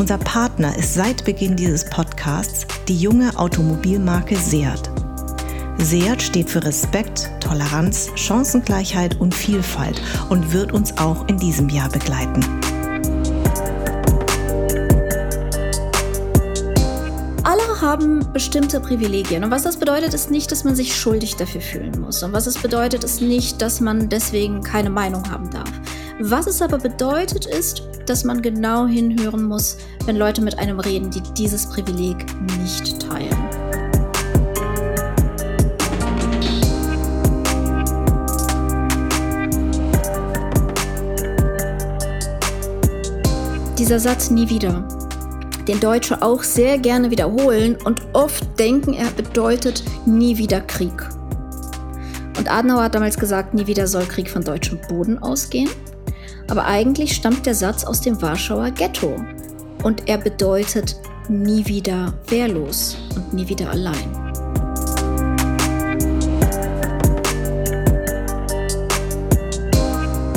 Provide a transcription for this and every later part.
Unser Partner ist seit Beginn dieses Podcasts die junge Automobilmarke Seat. Seat steht für Respekt, Toleranz, Chancengleichheit und Vielfalt und wird uns auch in diesem Jahr begleiten. Alle haben bestimmte Privilegien. Und was das bedeutet, ist nicht, dass man sich schuldig dafür fühlen muss. Und was es bedeutet, ist nicht, dass man deswegen keine Meinung haben darf. Was es aber bedeutet, ist, dass man genau hinhören muss, wenn Leute mit einem reden, die dieses Privileg nicht teilen. Dieser Satz nie wieder, den Deutsche auch sehr gerne wiederholen und oft denken, er bedeutet nie wieder Krieg. Und Adenauer hat damals gesagt, nie wieder soll Krieg von deutschem Boden ausgehen. Aber eigentlich stammt der Satz aus dem Warschauer Ghetto und er bedeutet nie wieder wehrlos und nie wieder allein.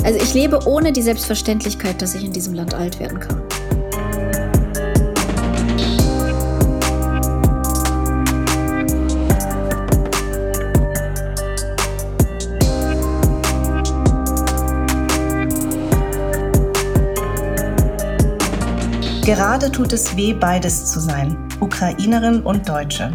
Also ich lebe ohne die Selbstverständlichkeit, dass ich in diesem Land alt werden kann. Gerade tut es weh, beides zu sein, Ukrainerin und Deutsche.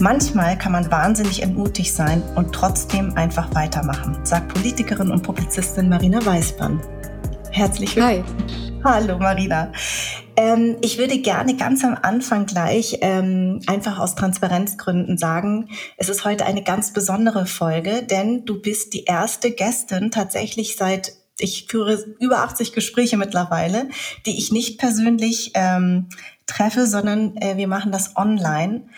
Manchmal kann man wahnsinnig entmutigt sein und trotzdem einfach weitermachen, sagt Politikerin und Publizistin Marina Weißband. Herzlich willkommen. Hi. Hallo Marina. Ähm, ich würde gerne ganz am Anfang gleich ähm, einfach aus Transparenzgründen sagen, es ist heute eine ganz besondere Folge, denn du bist die erste Gästin tatsächlich seit ich führe über 80 Gespräche mittlerweile, die ich nicht persönlich ähm, treffe, sondern äh, wir machen das online.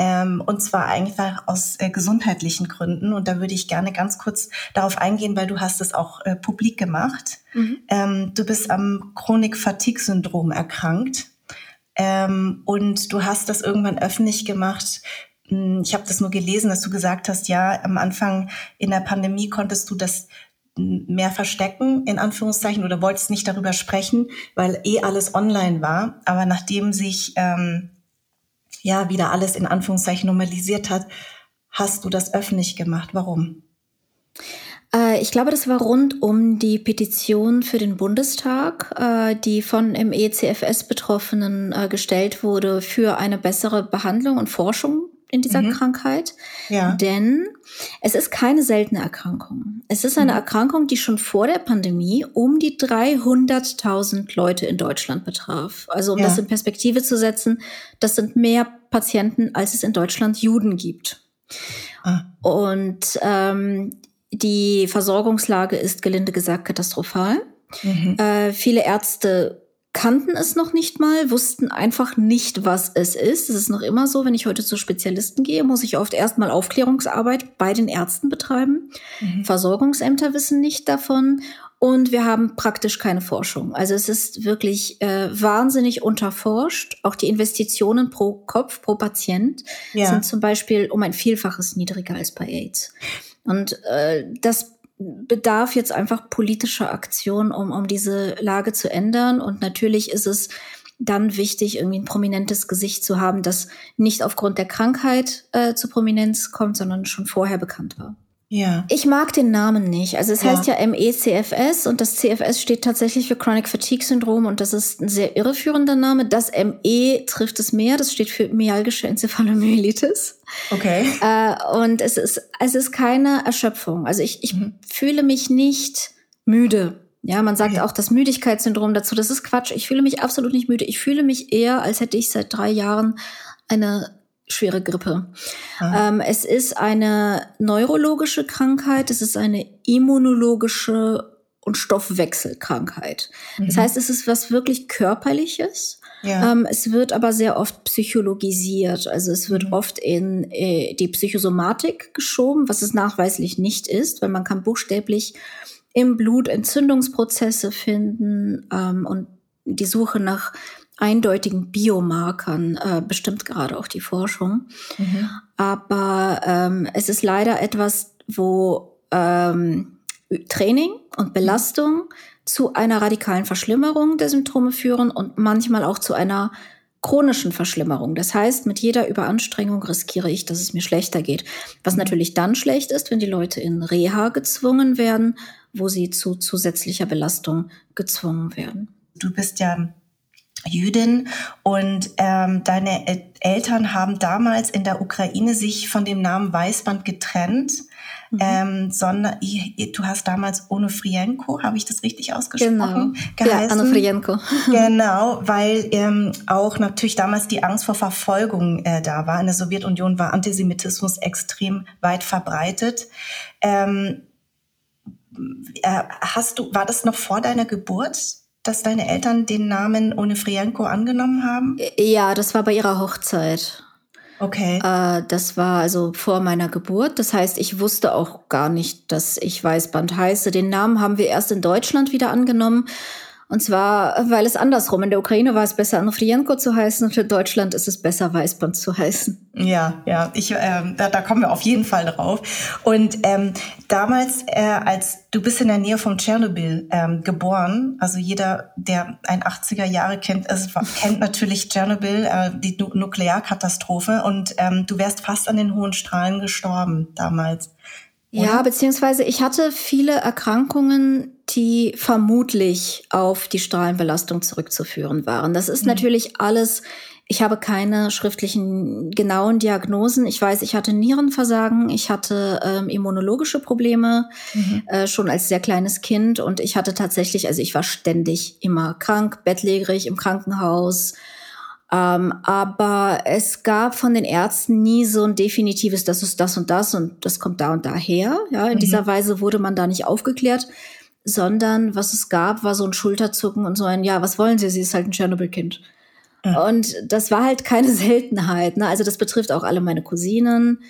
Ähm, und zwar einfach aus äh, gesundheitlichen Gründen. Und da würde ich gerne ganz kurz darauf eingehen, weil du hast es auch äh, publik gemacht. Mhm. Ähm, du bist am Chronik-Fatigue-Syndrom erkrankt. Ähm, und du hast das irgendwann öffentlich gemacht. Hm, ich habe das nur gelesen, dass du gesagt hast, ja, am Anfang in der Pandemie konntest du das mehr verstecken, in Anführungszeichen, oder wolltest nicht darüber sprechen, weil eh alles online war. Aber nachdem sich ähm, ja wieder alles in Anführungszeichen normalisiert hat, hast du das öffentlich gemacht. Warum? Äh, ich glaube, das war rund um die Petition für den Bundestag, äh, die von MECFS-Betroffenen äh, gestellt wurde für eine bessere Behandlung und Forschung in dieser mhm. Krankheit. Ja. Denn es ist keine seltene Erkrankung. Es ist eine mhm. Erkrankung, die schon vor der Pandemie um die 300.000 Leute in Deutschland betraf. Also um ja. das in Perspektive zu setzen, das sind mehr Patienten, als es in Deutschland Juden gibt. Ah. Und ähm, die Versorgungslage ist gelinde gesagt katastrophal. Mhm. Äh, viele Ärzte kannten es noch nicht mal, wussten einfach nicht, was es ist. Es ist noch immer so, wenn ich heute zu Spezialisten gehe, muss ich oft erstmal Aufklärungsarbeit bei den Ärzten betreiben. Mhm. Versorgungsämter wissen nicht davon und wir haben praktisch keine Forschung. Also es ist wirklich äh, wahnsinnig unterforscht. Auch die Investitionen pro Kopf, pro Patient ja. sind zum Beispiel um ein Vielfaches niedriger als bei AIDS. Und äh, das bedarf jetzt einfach politischer Aktion, um, um diese Lage zu ändern. Und natürlich ist es dann wichtig, irgendwie ein prominentes Gesicht zu haben, das nicht aufgrund der Krankheit äh, zur Prominenz kommt, sondern schon vorher bekannt war. Ja. Ich mag den Namen nicht. Also es ja. heißt ja MECFS und das CFS steht tatsächlich für Chronic Fatigue Syndrom und das ist ein sehr irreführender Name. Das ME trifft es mehr, das steht für myalgische Enzephalomyelitis. Okay. Äh, und es ist, es ist keine Erschöpfung. Also ich, ich mhm. fühle mich nicht müde. Ja, man sagt okay. auch das Müdigkeitssyndrom dazu. Das ist Quatsch. Ich fühle mich absolut nicht müde. Ich fühle mich eher, als hätte ich seit drei Jahren eine schwere Grippe. Ah. Ähm, es ist eine neurologische Krankheit, es ist eine immunologische und Stoffwechselkrankheit. Mhm. Das heißt, es ist was wirklich körperliches Ja. Ähm, es wird aber sehr oft psychologisiert. Also es wird mhm. oft in äh, die Psychosomatik geschoben, was es nachweislich nicht ist, weil man kann buchstäblich im Blut Entzündungsprozesse finden ähm, und die Suche nach eindeutigen Biomarkern äh, bestimmt gerade auch die Forschung. Mhm. Aber ähm, es ist leider etwas, wo ähm, Training und Belastung zu einer radikalen Verschlimmerung der Symptome führen und manchmal auch zu einer chronischen Verschlimmerung. Das heißt, mit jeder Überanstrengung riskiere ich, dass es mir schlechter geht. Was natürlich dann schlecht ist, wenn die Leute in Reha gezwungen werden, wo sie zu zusätzlicher Belastung gezwungen werden. Du bist ja Jüdin und ähm, deine Eltern haben damals in der Ukraine sich von dem Namen Weißband getrennt. Mhm. Ähm, sondern du hast damals Onofrienko, habe ich das richtig ausgesprochen? Genau. Geheißen. Ja, Onofrienko. genau, weil ähm, auch natürlich damals die Angst vor Verfolgung äh, da war. In der Sowjetunion war Antisemitismus extrem weit verbreitet. Ähm, äh, hast du, war das noch vor deiner Geburt? Dass deine Eltern den Namen Onefrienko angenommen haben? Ja, das war bei ihrer Hochzeit. Okay. Äh, das war also vor meiner Geburt. Das heißt, ich wusste auch gar nicht, dass ich Weißband heiße. Den Namen haben wir erst in Deutschland wieder angenommen. Und zwar, weil es andersrum. In der Ukraine war es besser, Anofrienko zu heißen und für Deutschland ist es besser, Weißband zu heißen. Ja, ja, ich, ähm, da, da kommen wir auf jeden Fall drauf. Und ähm, damals, äh, als du bist in der Nähe von Tschernobyl ähm, geboren, also jeder, der ein 80er Jahre kennt, ist, kennt natürlich Tschernobyl, äh, die nu Nuklearkatastrophe. Und ähm, du wärst fast an den hohen Strahlen gestorben damals. Oder? Ja, beziehungsweise ich hatte viele Erkrankungen, die vermutlich auf die Strahlenbelastung zurückzuführen waren. Das ist mhm. natürlich alles, ich habe keine schriftlichen genauen Diagnosen. Ich weiß, ich hatte Nierenversagen, ich hatte ähm, immunologische Probleme mhm. äh, schon als sehr kleines Kind und ich hatte tatsächlich, also ich war ständig immer krank, bettlägerig im Krankenhaus, ähm, aber es gab von den Ärzten nie so ein definitives, das ist das und das und das kommt da und daher. Ja, in mhm. dieser Weise wurde man da nicht aufgeklärt, sondern was es gab, war so ein Schulterzucken und so ein, ja, was wollen Sie? Sie ist halt ein Tschernobyl-Kind. Mhm. Und das war halt keine Seltenheit. Ne? Also das betrifft auch alle meine Cousinen.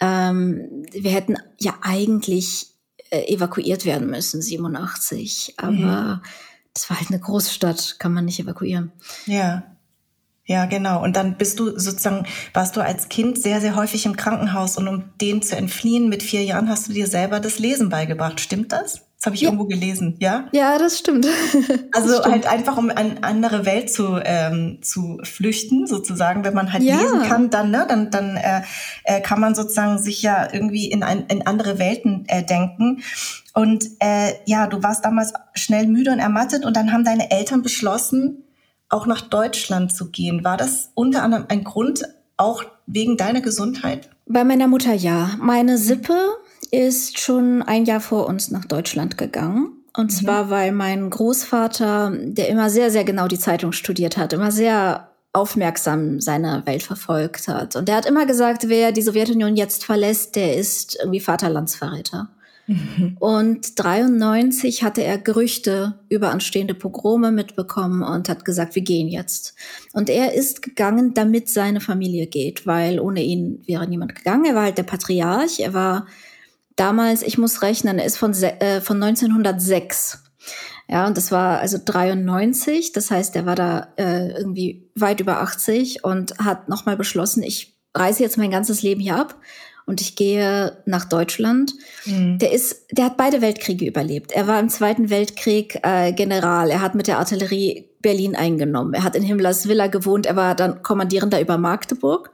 Ähm, wir hätten ja eigentlich äh, evakuiert werden müssen, 87. Aber mhm. das war halt eine Großstadt, kann man nicht evakuieren. Ja. Ja, genau. Und dann bist du sozusagen, warst du als Kind sehr, sehr häufig im Krankenhaus und um dem zu entfliehen, mit vier Jahren hast du dir selber das Lesen beigebracht. Stimmt das? Das habe ich ja. irgendwo gelesen, ja? Ja, das stimmt. Also das stimmt. halt einfach, um eine andere Welt zu, ähm, zu flüchten, sozusagen. Wenn man halt ja. lesen kann, dann, ne, dann, dann äh, äh, kann man sozusagen sich ja irgendwie in, ein, in andere Welten äh, denken. Und äh, ja, du warst damals schnell müde und ermattet und dann haben deine Eltern beschlossen, auch nach Deutschland zu gehen. War das unter anderem ein Grund, auch wegen deiner Gesundheit? Bei meiner Mutter ja. Meine Sippe ist schon ein Jahr vor uns nach Deutschland gegangen. Und mhm. zwar, weil mein Großvater, der immer sehr, sehr genau die Zeitung studiert hat, immer sehr aufmerksam seine Welt verfolgt hat. Und der hat immer gesagt, wer die Sowjetunion jetzt verlässt, der ist irgendwie Vaterlandsverräter. Mhm. Und 93 hatte er Gerüchte über anstehende Pogrome mitbekommen und hat gesagt, wir gehen jetzt. Und er ist gegangen, damit seine Familie geht, weil ohne ihn wäre niemand gegangen. Er war halt der Patriarch. Er war damals, ich muss rechnen, er ist von, äh, von 1906. Ja, und das war also 93. Das heißt, er war da äh, irgendwie weit über 80 und hat nochmal beschlossen, ich reise jetzt mein ganzes Leben hier ab und ich gehe nach Deutschland. Mhm. Der ist, der hat beide Weltkriege überlebt. Er war im Zweiten Weltkrieg äh, General. Er hat mit der Artillerie Berlin eingenommen. Er hat in Himmlers Villa gewohnt. Er war dann Kommandierender über Magdeburg.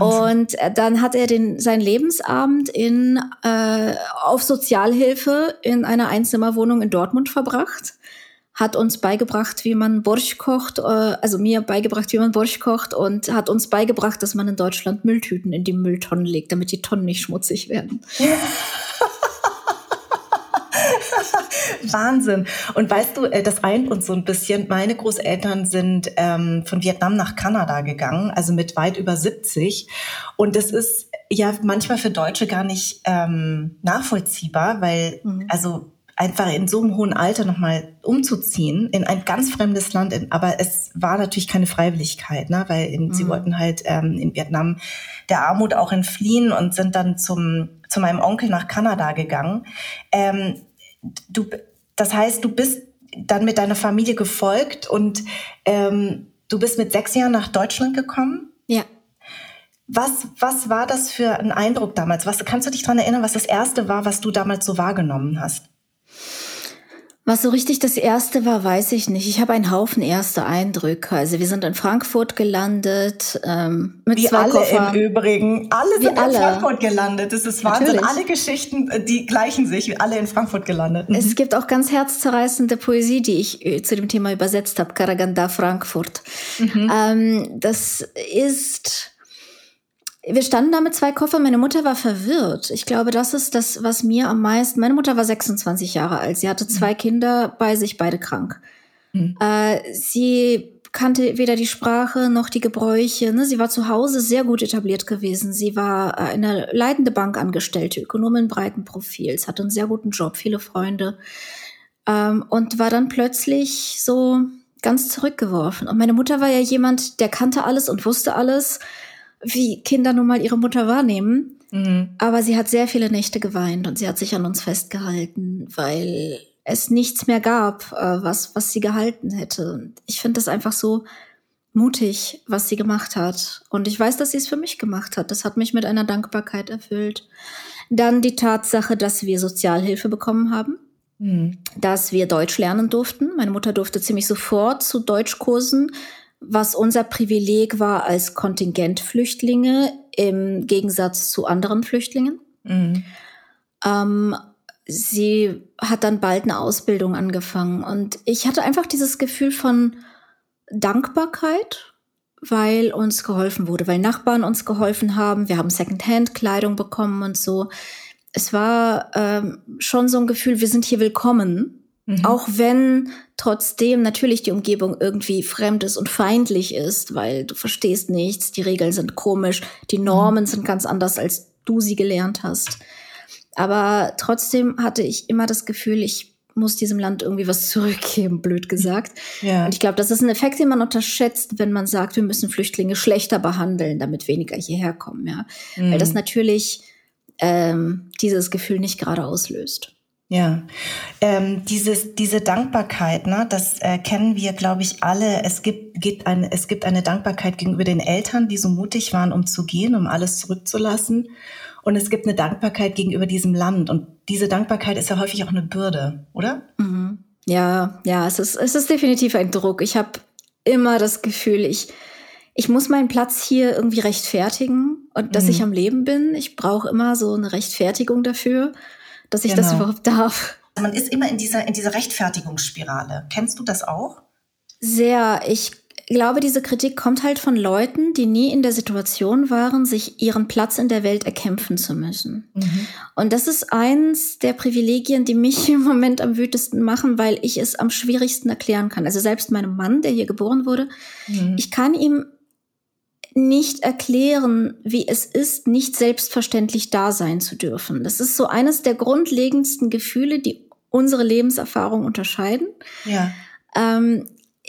Und äh, dann hat er den, sein Lebensabend in, äh, auf Sozialhilfe in einer Einzimmerwohnung in Dortmund verbracht hat uns beigebracht, wie man Borsch kocht, äh, also mir beigebracht, wie man Borsch kocht und hat uns beigebracht, dass man in Deutschland Mülltüten in die Mülltonnen legt, damit die Tonnen nicht schmutzig werden. Wahnsinn. Und weißt du, äh, das eint uns so ein bisschen. Meine Großeltern sind ähm, von Vietnam nach Kanada gegangen, also mit weit über 70. Und das ist ja manchmal für Deutsche gar nicht ähm, nachvollziehbar, weil, mhm. also einfach in so einem hohen Alter nochmal umzuziehen in ein ganz fremdes Land. In, aber es war natürlich keine Freiwilligkeit, ne? weil in, mhm. sie wollten halt ähm, in Vietnam der Armut auch entfliehen und sind dann zum, zu meinem Onkel nach Kanada gegangen. Ähm, du, das heißt, du bist dann mit deiner Familie gefolgt und ähm, du bist mit sechs Jahren nach Deutschland gekommen? Ja. Was, was war das für ein Eindruck damals? Was, kannst du dich daran erinnern, was das erste war, was du damals so wahrgenommen hast? Was so richtig das erste war, weiß ich nicht. Ich habe einen Haufen erste Eindrücke. Also wir sind in Frankfurt gelandet ähm, mit Wie zwei alle Koffer. im Übrigen. Alle Wie sind alle. in Frankfurt gelandet. Das ist Wahnsinn. Natürlich. Alle Geschichten, äh, die gleichen sich. Wie alle in Frankfurt gelandet. Mhm. Es gibt auch ganz herzzerreißende Poesie, die ich äh, zu dem Thema übersetzt habe. Karaganda Frankfurt. Mhm. Ähm, das ist wir standen da mit zwei Koffern. Meine Mutter war verwirrt. Ich glaube, das ist das, was mir am meisten. Meine Mutter war 26 Jahre alt. Sie hatte zwei mhm. Kinder bei sich, beide krank. Mhm. Äh, sie kannte weder die Sprache noch die Gebräuche. Ne? Sie war zu Hause sehr gut etabliert gewesen. Sie war eine leitende Bankangestellte, Ökonomin breiten Profils, hatte einen sehr guten Job, viele Freunde ähm, und war dann plötzlich so ganz zurückgeworfen. Und meine Mutter war ja jemand, der kannte alles und wusste alles wie Kinder nun mal ihre Mutter wahrnehmen. Mhm. Aber sie hat sehr viele Nächte geweint und sie hat sich an uns festgehalten, weil es nichts mehr gab, äh, was, was sie gehalten hätte. Und ich finde das einfach so mutig, was sie gemacht hat. Und ich weiß, dass sie es für mich gemacht hat. Das hat mich mit einer Dankbarkeit erfüllt. Dann die Tatsache, dass wir Sozialhilfe bekommen haben. Mhm. Dass wir Deutsch lernen durften. Meine Mutter durfte ziemlich sofort zu Deutschkursen was unser Privileg war als Kontingentflüchtlinge im Gegensatz zu anderen Flüchtlingen. Mhm. Ähm, sie hat dann bald eine Ausbildung angefangen und ich hatte einfach dieses Gefühl von Dankbarkeit, weil uns geholfen wurde, weil Nachbarn uns geholfen haben. Wir haben Secondhand-Kleidung bekommen und so. Es war ähm, schon so ein Gefühl, wir sind hier willkommen. Mhm. Auch wenn trotzdem natürlich die Umgebung irgendwie fremd ist und feindlich ist, weil du verstehst nichts, die Regeln sind komisch, die Normen mhm. sind ganz anders, als du sie gelernt hast. Aber trotzdem hatte ich immer das Gefühl, ich muss diesem Land irgendwie was zurückgeben, blöd gesagt. Ja. Und ich glaube, das ist ein Effekt, den man unterschätzt, wenn man sagt, wir müssen Flüchtlinge schlechter behandeln, damit weniger hierher kommen, ja. Mhm. Weil das natürlich ähm, dieses Gefühl nicht gerade auslöst. Ja, ähm, dieses, diese Dankbarkeit, ne, das äh, kennen wir, glaube ich, alle. Es gibt, gibt eine, es gibt eine Dankbarkeit gegenüber den Eltern, die so mutig waren, um zu gehen, um alles zurückzulassen. Und es gibt eine Dankbarkeit gegenüber diesem Land. Und diese Dankbarkeit ist ja häufig auch eine Bürde, oder? Mhm. Ja, ja, es ist, es ist definitiv ein Druck. Ich habe immer das Gefühl, ich, ich muss meinen Platz hier irgendwie rechtfertigen und dass mhm. ich am Leben bin. Ich brauche immer so eine Rechtfertigung dafür dass ich genau. das überhaupt darf. Man ist immer in dieser, in dieser Rechtfertigungsspirale. Kennst du das auch? Sehr. Ich glaube, diese Kritik kommt halt von Leuten, die nie in der Situation waren, sich ihren Platz in der Welt erkämpfen zu müssen. Mhm. Und das ist eins der Privilegien, die mich im Moment am wütesten machen, weil ich es am schwierigsten erklären kann. Also selbst meinem Mann, der hier geboren wurde, mhm. ich kann ihm nicht erklären, wie es ist, nicht selbstverständlich da sein zu dürfen. Das ist so eines der grundlegendsten Gefühle, die unsere Lebenserfahrung unterscheiden. Ja. Ähm,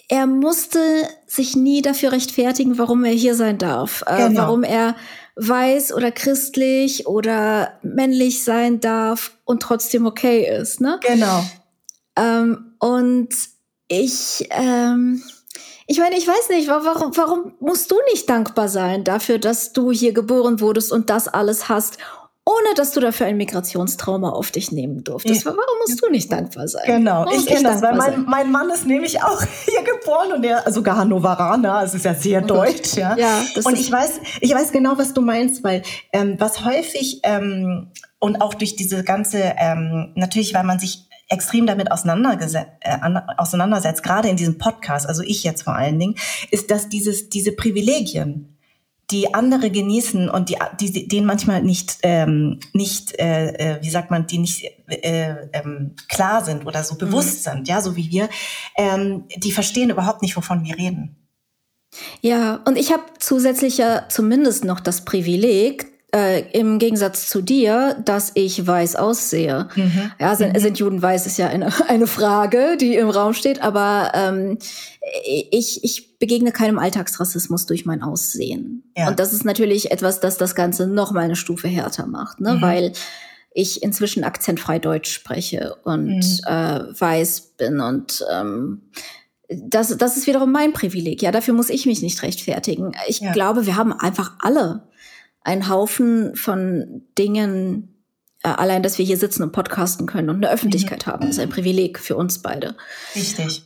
er musste sich nie dafür rechtfertigen, warum er hier sein darf, äh, genau. warum er weiß oder christlich oder männlich sein darf und trotzdem okay ist. Ne? Genau. Ähm, und ich ähm, ich meine, ich weiß nicht, warum, warum musst du nicht dankbar sein dafür, dass du hier geboren wurdest und das alles hast, ohne dass du dafür ein Migrationstrauma auf dich nehmen durftest. Ja. Warum musst du nicht dankbar sein? Genau, Warum ich kenne das, weil mein, mein, Mann ist nämlich auch hier geboren und er sogar Hannoveraner, es ist ja sehr oh deutsch, ja. ja und ich weiß, ich weiß genau, was du meinst, weil ähm, was häufig ähm, und auch durch diese ganze, ähm, natürlich, weil man sich extrem damit auseinandergesetzt, äh, auseinandersetzt, gerade in diesem Podcast, also ich jetzt vor allen Dingen, ist, dass dieses, diese Privilegien, die andere genießen und die, die denen manchmal nicht, ähm, nicht äh, äh, wie sagt man, die nicht äh, ähm, klar sind oder so bewusst mhm. sind, ja, so wie wir, ähm, die verstehen überhaupt nicht, wovon wir reden. Ja, und ich habe zusätzlich ja zumindest noch das Privileg, äh, im Gegensatz zu dir, dass ich weiß aussehe. Mhm. Ja, sind, mhm. sind Juden weiß ist ja eine, eine Frage, die im Raum steht, aber ähm, ich, ich begegne keinem Alltagsrassismus durch mein Aussehen. Ja. Und das ist natürlich etwas, das das Ganze noch mal eine Stufe härter macht, ne? Mhm. weil ich inzwischen akzentfrei Deutsch spreche und mhm. äh, weiß bin und ähm, das, das ist wiederum mein Privileg. Ja, dafür muss ich mich nicht rechtfertigen. Ich ja. glaube, wir haben einfach alle einen Haufen von Dingen, äh, allein, dass wir hier sitzen und podcasten können und eine Öffentlichkeit mhm. haben, ist ein Privileg für uns beide. Richtig.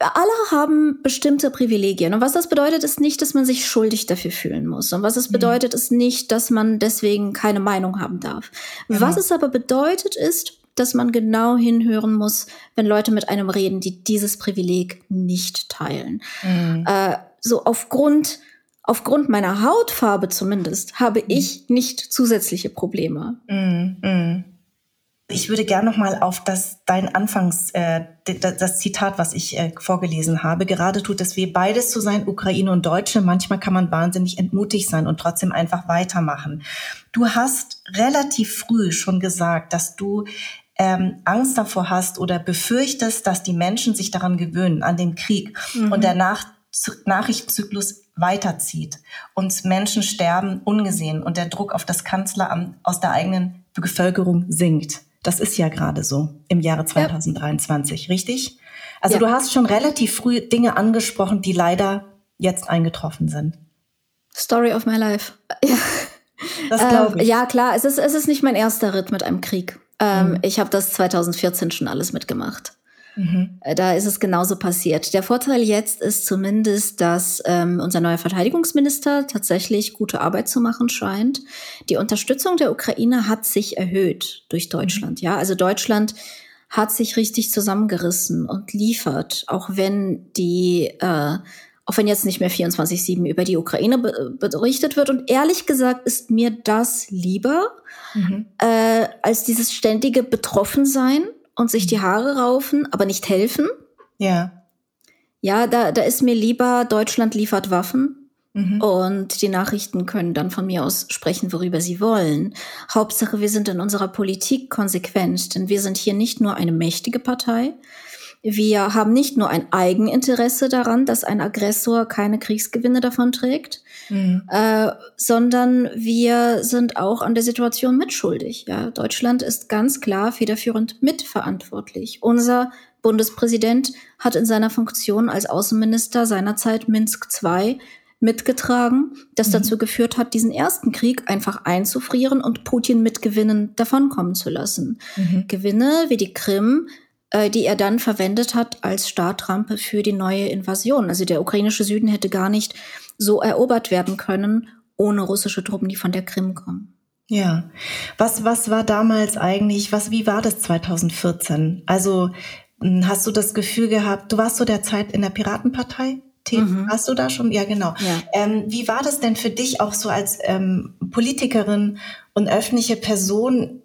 Alle haben bestimmte Privilegien. Und was das bedeutet, ist nicht, dass man sich schuldig dafür fühlen muss. Und was es mhm. bedeutet, ist nicht, dass man deswegen keine Meinung haben darf. Genau. Was es aber bedeutet, ist, dass man genau hinhören muss, wenn Leute mit einem reden, die dieses Privileg nicht teilen. Mhm. Äh, so aufgrund aufgrund meiner Hautfarbe zumindest habe mhm. ich nicht zusätzliche Probleme. Mm, mm. Ich würde gerne noch mal auf das dein Anfangs äh, das Zitat, was ich äh, vorgelesen habe. Gerade tut es weh, beides zu sein, Ukraine und Deutsche. Manchmal kann man wahnsinnig entmutigt sein und trotzdem einfach weitermachen. Du hast relativ früh schon gesagt, dass du ähm, Angst davor hast oder befürchtest, dass die Menschen sich daran gewöhnen, an den Krieg mhm. und der Nach Nachrichtenzyklus weiterzieht und Menschen sterben ungesehen und der Druck auf das Kanzleramt aus der eigenen Bevölkerung sinkt. Das ist ja gerade so im Jahre 2023, ja. richtig? Also ja. du hast schon relativ früh Dinge angesprochen, die leider jetzt eingetroffen sind. Story of my life. Ja. Das glaube ähm, ich. Ähm, ja, klar, es ist, es ist nicht mein erster Ritt mit einem Krieg. Ähm, mhm. Ich habe das 2014 schon alles mitgemacht. Mhm. Äh, da ist es genauso passiert. Der Vorteil jetzt ist zumindest, dass ähm, unser neuer Verteidigungsminister tatsächlich gute Arbeit zu machen scheint. Die Unterstützung der Ukraine hat sich erhöht durch Deutschland. Ja, also Deutschland hat sich richtig zusammengerissen und liefert, auch wenn die, äh, auch wenn jetzt nicht mehr 24/7 über die Ukraine be berichtet wird. Und ehrlich gesagt ist mir das lieber mhm. äh, als dieses ständige Betroffensein und sich die Haare raufen, aber nicht helfen. Ja. Ja, da, da ist mir lieber, Deutschland liefert Waffen mhm. und die Nachrichten können dann von mir aus sprechen, worüber sie wollen. Hauptsache, wir sind in unserer Politik konsequent, denn wir sind hier nicht nur eine mächtige Partei, wir haben nicht nur ein Eigeninteresse daran, dass ein Aggressor keine Kriegsgewinne davon trägt, mhm. äh, sondern wir sind auch an der Situation mitschuldig. Ja? Deutschland ist ganz klar federführend mitverantwortlich. Unser Bundespräsident hat in seiner Funktion als Außenminister seinerzeit Minsk II mitgetragen, das mhm. dazu geführt hat, diesen ersten Krieg einfach einzufrieren und Putin mit Gewinnen davonkommen zu lassen. Mhm. Gewinne wie die Krim äh, die er dann verwendet hat als Startrampe für die neue Invasion. Also der ukrainische Süden hätte gar nicht so erobert werden können ohne russische Truppen, die von der Krim kommen. Ja. Was, was war damals eigentlich, was, wie war das 2014? Also, hm, hast du das Gefühl gehabt, du warst zu der Zeit in der Piratenpartei? Mhm. Hast du da schon? Ja, genau. Ja. Ähm, wie war das denn für dich auch so als ähm, Politikerin und öffentliche Person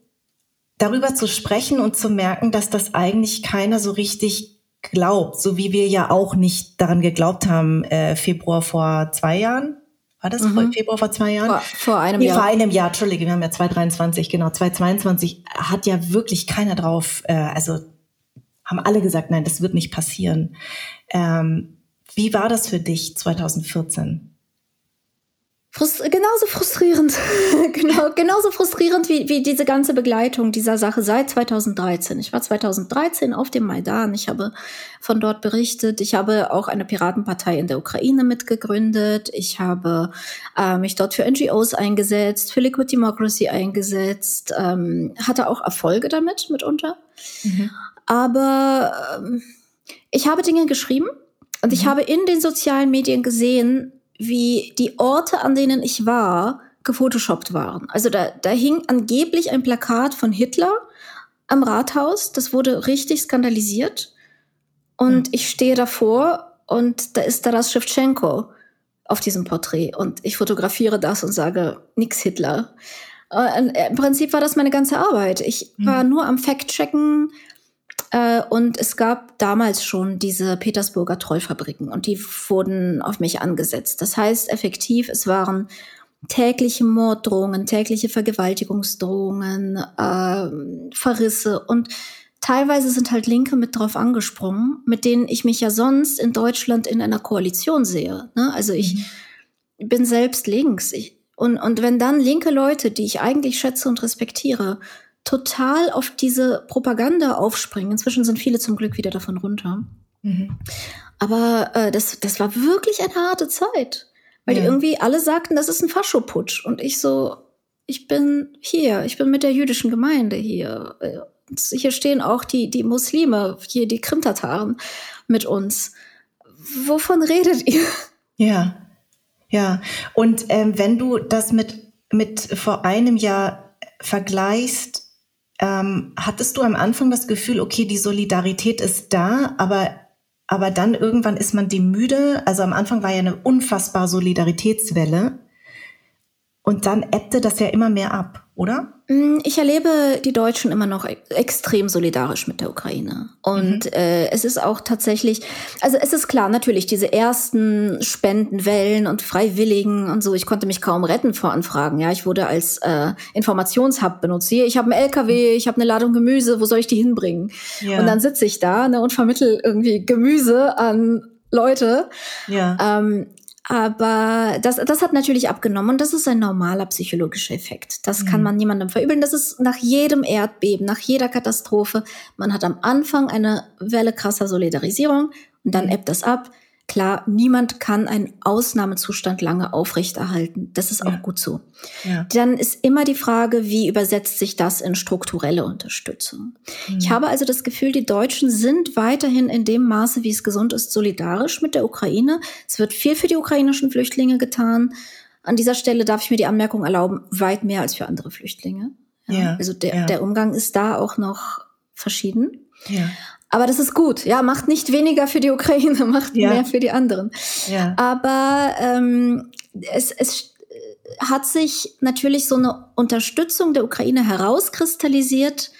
darüber zu sprechen und zu merken, dass das eigentlich keiner so richtig glaubt, so wie wir ja auch nicht daran geglaubt haben, äh, Februar vor zwei Jahren. War das mhm. Februar vor zwei Jahren? Vor, vor einem nee, Jahr. Vor einem Jahr, Entschuldige, wir haben ja 2023, genau, 2022 hat ja wirklich keiner drauf, äh, also haben alle gesagt, nein, das wird nicht passieren. Ähm, wie war das für dich 2014? Frust genauso frustrierend. genau, genauso frustrierend wie, wie diese ganze Begleitung dieser Sache seit 2013. Ich war 2013 auf dem Maidan. Ich habe von dort berichtet. Ich habe auch eine Piratenpartei in der Ukraine mitgegründet. Ich habe äh, mich dort für NGOs eingesetzt, für Liquid Democracy eingesetzt, ähm, hatte auch Erfolge damit mitunter. Mhm. Aber ähm, ich habe Dinge geschrieben und mhm. ich habe in den sozialen Medien gesehen, wie die Orte, an denen ich war, gefotoshoppt waren. Also da, da hing angeblich ein Plakat von Hitler am Rathaus. Das wurde richtig skandalisiert. Und mhm. ich stehe davor und da ist Taras Shevchenko auf diesem Porträt. Und ich fotografiere das und sage, nix Hitler. Und äh, Im Prinzip war das meine ganze Arbeit. Ich mhm. war nur am Fact-Checken, äh, und es gab damals schon diese Petersburger Trollfabriken und die wurden auf mich angesetzt. Das heißt effektiv, es waren tägliche Morddrohungen, tägliche Vergewaltigungsdrohungen, äh, Verrisse und teilweise sind halt Linke mit drauf angesprungen, mit denen ich mich ja sonst in Deutschland in einer Koalition sehe. Ne? Also ich mhm. bin selbst links. Ich, und, und wenn dann linke Leute, die ich eigentlich schätze und respektiere, total auf diese Propaganda aufspringen, inzwischen sind viele zum Glück wieder davon runter. Mhm. Aber äh, das, das war wirklich eine harte Zeit. Weil ja. die irgendwie alle sagten, das ist ein Faschoputsch. Und ich so, ich bin hier, ich bin mit der jüdischen Gemeinde hier. Hier stehen auch die, die Muslime, hier die Krimtataren mit uns. Wovon redet ihr? Ja, ja. Und ähm, wenn du das mit, mit vor einem Jahr vergleichst, ähm, hattest du am Anfang das Gefühl, okay, die Solidarität ist da, aber aber dann irgendwann ist man dem müde. Also am Anfang war ja eine unfassbare Solidaritätswelle. Und dann ebbte das ja immer mehr ab, oder? Mm, ich erlebe die Deutschen immer noch extrem solidarisch mit der Ukraine. Und mhm. äh, es ist auch tatsächlich, also es ist klar, natürlich, diese ersten Spendenwellen und Freiwilligen und so, ich konnte mich kaum retten vor Anfragen. Ja, ich wurde als äh, Informationshub benutzt. Hier, ich habe einen LKW, ich habe eine Ladung Gemüse, wo soll ich die hinbringen? Ja. Und dann sitze ich da ne, und vermittel irgendwie Gemüse an Leute. Ja. Ähm, aber das, das hat natürlich abgenommen und das ist ein normaler psychologischer Effekt. Das mhm. kann man niemandem verübeln. Das ist nach jedem Erdbeben, nach jeder Katastrophe. Man hat am Anfang eine Welle krasser Solidarisierung und dann mhm. ebbt das ab. Klar, niemand kann einen Ausnahmezustand lange aufrechterhalten. Das ist ja. auch gut so. Ja. Dann ist immer die Frage, wie übersetzt sich das in strukturelle Unterstützung? Mhm. Ich habe also das Gefühl, die Deutschen sind weiterhin in dem Maße, wie es gesund ist, solidarisch mit der Ukraine. Es wird viel für die ukrainischen Flüchtlinge getan. An dieser Stelle darf ich mir die Anmerkung erlauben, weit mehr als für andere Flüchtlinge. Ja. Also der, der Umgang ist da auch noch verschieden. Ja. Aber das ist gut, ja, macht nicht weniger für die Ukraine, macht ja. mehr für die anderen. Ja. Aber ähm, es, es hat sich natürlich so eine Unterstützung der Ukraine herauskristallisiert,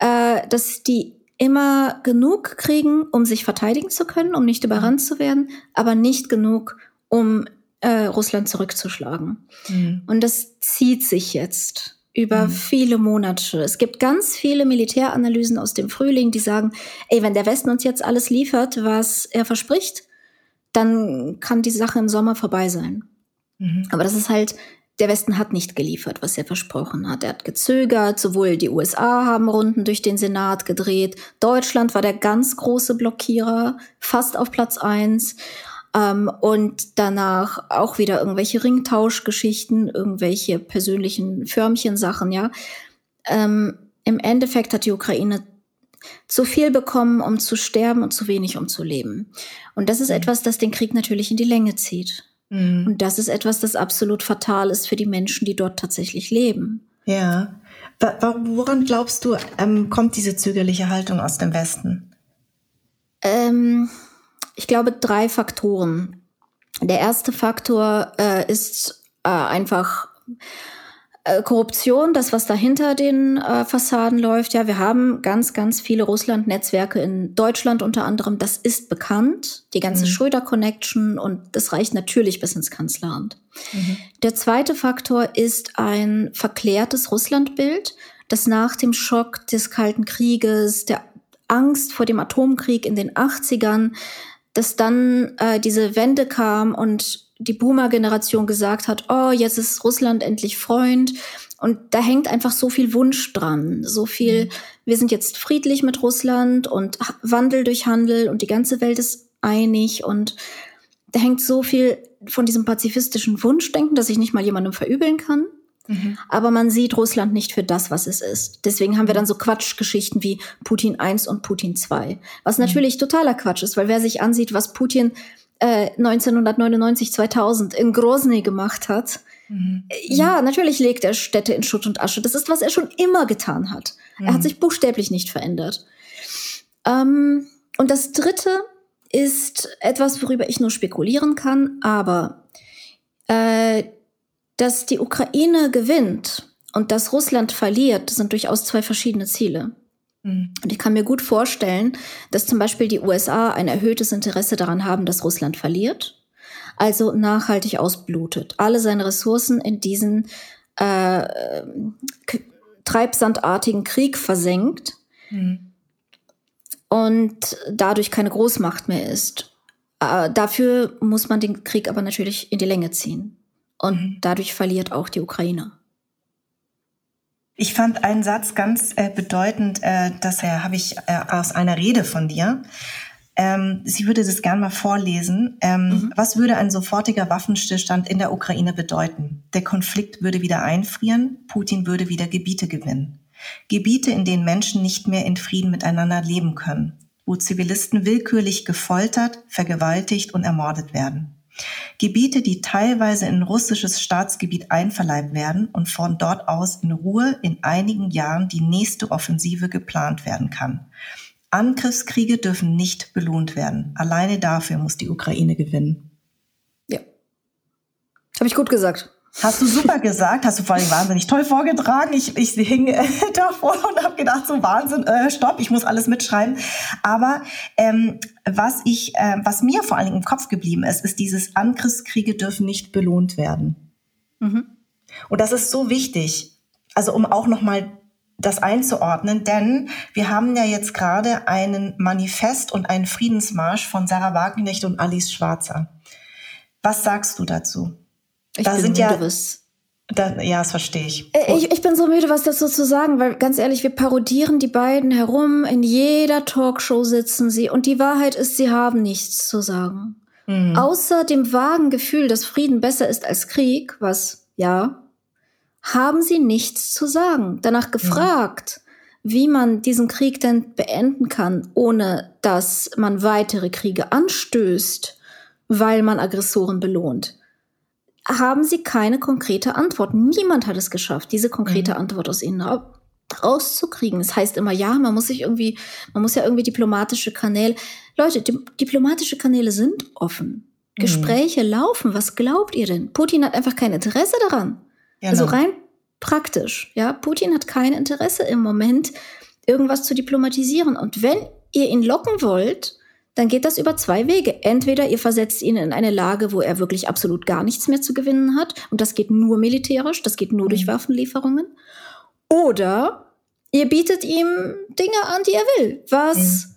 äh, dass die immer genug kriegen, um sich verteidigen zu können, um nicht überrannt zu werden, aber nicht genug, um äh, Russland zurückzuschlagen. Mhm. Und das zieht sich jetzt über mhm. viele Monate. Es gibt ganz viele Militäranalysen aus dem Frühling, die sagen, ey, wenn der Westen uns jetzt alles liefert, was er verspricht, dann kann die Sache im Sommer vorbei sein. Mhm. Aber das ist halt, der Westen hat nicht geliefert, was er versprochen hat. Er hat gezögert, sowohl die USA haben Runden durch den Senat gedreht, Deutschland war der ganz große Blockierer, fast auf Platz eins. Ähm, und danach auch wieder irgendwelche Ringtauschgeschichten, irgendwelche persönlichen Förmchensachen, ja. Ähm, Im Endeffekt hat die Ukraine zu viel bekommen, um zu sterben und zu wenig, um zu leben. Und das ist mhm. etwas, das den Krieg natürlich in die Länge zieht. Mhm. Und das ist etwas, das absolut fatal ist für die Menschen, die dort tatsächlich leben. Ja. Woran glaubst du, ähm, kommt diese zögerliche Haltung aus dem Westen? Ähm, ich glaube, drei Faktoren. Der erste Faktor äh, ist äh, einfach äh, Korruption, das, was dahinter den äh, Fassaden läuft. Ja, wir haben ganz, ganz viele Russland-Netzwerke in Deutschland unter anderem. Das ist bekannt, die ganze mhm. Schröder-Connection und das reicht natürlich bis ins Kanzleramt. Mhm. Der zweite Faktor ist ein verklärtes Russlandbild, das nach dem Schock des Kalten Krieges, der Angst vor dem Atomkrieg in den 80ern dass dann äh, diese Wende kam und die Boomer-Generation gesagt hat, oh, jetzt ist Russland endlich Freund. Und da hängt einfach so viel Wunsch dran, so viel, mhm. wir sind jetzt friedlich mit Russland und Wandel durch Handel und die ganze Welt ist einig und da hängt so viel von diesem pazifistischen Wunschdenken, dass ich nicht mal jemandem verübeln kann. Mhm. Aber man sieht Russland nicht für das, was es ist. Deswegen haben wir dann so Quatschgeschichten wie Putin 1 und Putin 2. Was mhm. natürlich totaler Quatsch ist, weil wer sich ansieht, was Putin äh, 1999, 2000 in Grozny gemacht hat, mhm. Äh, ja, natürlich legt er Städte in Schutt und Asche. Das ist, was er schon immer getan hat. Er hat mhm. sich buchstäblich nicht verändert. Ähm, und das Dritte ist etwas, worüber ich nur spekulieren kann, aber äh, dass die Ukraine gewinnt und dass Russland verliert, sind durchaus zwei verschiedene Ziele. Mhm. Und ich kann mir gut vorstellen, dass zum Beispiel die USA ein erhöhtes Interesse daran haben, dass Russland verliert. also nachhaltig ausblutet, alle seine Ressourcen in diesen äh, treibsandartigen Krieg versenkt mhm. und dadurch keine Großmacht mehr ist. Äh, dafür muss man den Krieg aber natürlich in die Länge ziehen. Und mhm. dadurch verliert auch die Ukraine. Ich fand einen Satz ganz äh, bedeutend, äh, das äh, habe ich äh, aus einer Rede von dir. Ähm, sie würde das gern mal vorlesen. Ähm, mhm. Was würde ein sofortiger Waffenstillstand in der Ukraine bedeuten? Der Konflikt würde wieder einfrieren, Putin würde wieder Gebiete gewinnen. Gebiete, in denen Menschen nicht mehr in Frieden miteinander leben können, wo Zivilisten willkürlich gefoltert, vergewaltigt und ermordet werden. Gebiete, die teilweise in russisches Staatsgebiet einverleibt werden und von dort aus in Ruhe in einigen Jahren die nächste Offensive geplant werden kann. Angriffskriege dürfen nicht belohnt werden. Alleine dafür muss die Ukraine gewinnen. Ja. Habe ich gut gesagt. Hast du super gesagt, hast du vor allem wahnsinnig toll vorgetragen. Ich, ich hing äh, davor und habe gedacht, so Wahnsinn, äh, stopp, ich muss alles mitschreiben. Aber ähm, was ich, äh, was mir vor allen Dingen im Kopf geblieben ist, ist dieses Angriffskriege dürfen nicht belohnt werden. Mhm. Und das ist so wichtig. Also um auch noch mal das einzuordnen, denn wir haben ja jetzt gerade einen Manifest und einen Friedensmarsch von Sarah Wagenknecht und Alice Schwarzer. Was sagst du dazu? Ich da bin sind müde, ja, was da, ja, das verstehe ich. Äh, ich. Ich bin so müde, was dazu zu sagen, weil ganz ehrlich, wir parodieren die beiden herum. In jeder Talkshow sitzen sie und die Wahrheit ist, sie haben nichts zu sagen. Mhm. Außer dem vagen Gefühl, dass Frieden besser ist als Krieg, was ja, haben sie nichts zu sagen. Danach gefragt, mhm. wie man diesen Krieg denn beenden kann, ohne dass man weitere Kriege anstößt, weil man Aggressoren belohnt haben sie keine konkrete Antwort. Niemand hat es geschafft, diese konkrete mhm. Antwort aus ihnen rauszukriegen. Es das heißt immer, ja, man muss sich irgendwie, man muss ja irgendwie diplomatische Kanäle. Leute, di diplomatische Kanäle sind offen. Mhm. Gespräche laufen. Was glaubt ihr denn? Putin hat einfach kein Interesse daran. Genau. Also rein praktisch, ja. Putin hat kein Interesse im Moment, irgendwas zu diplomatisieren. Und wenn ihr ihn locken wollt, dann geht das über zwei Wege. Entweder ihr versetzt ihn in eine Lage, wo er wirklich absolut gar nichts mehr zu gewinnen hat, und das geht nur militärisch, das geht nur durch mhm. Waffenlieferungen. Oder ihr bietet ihm Dinge an, die er will. Was, mhm.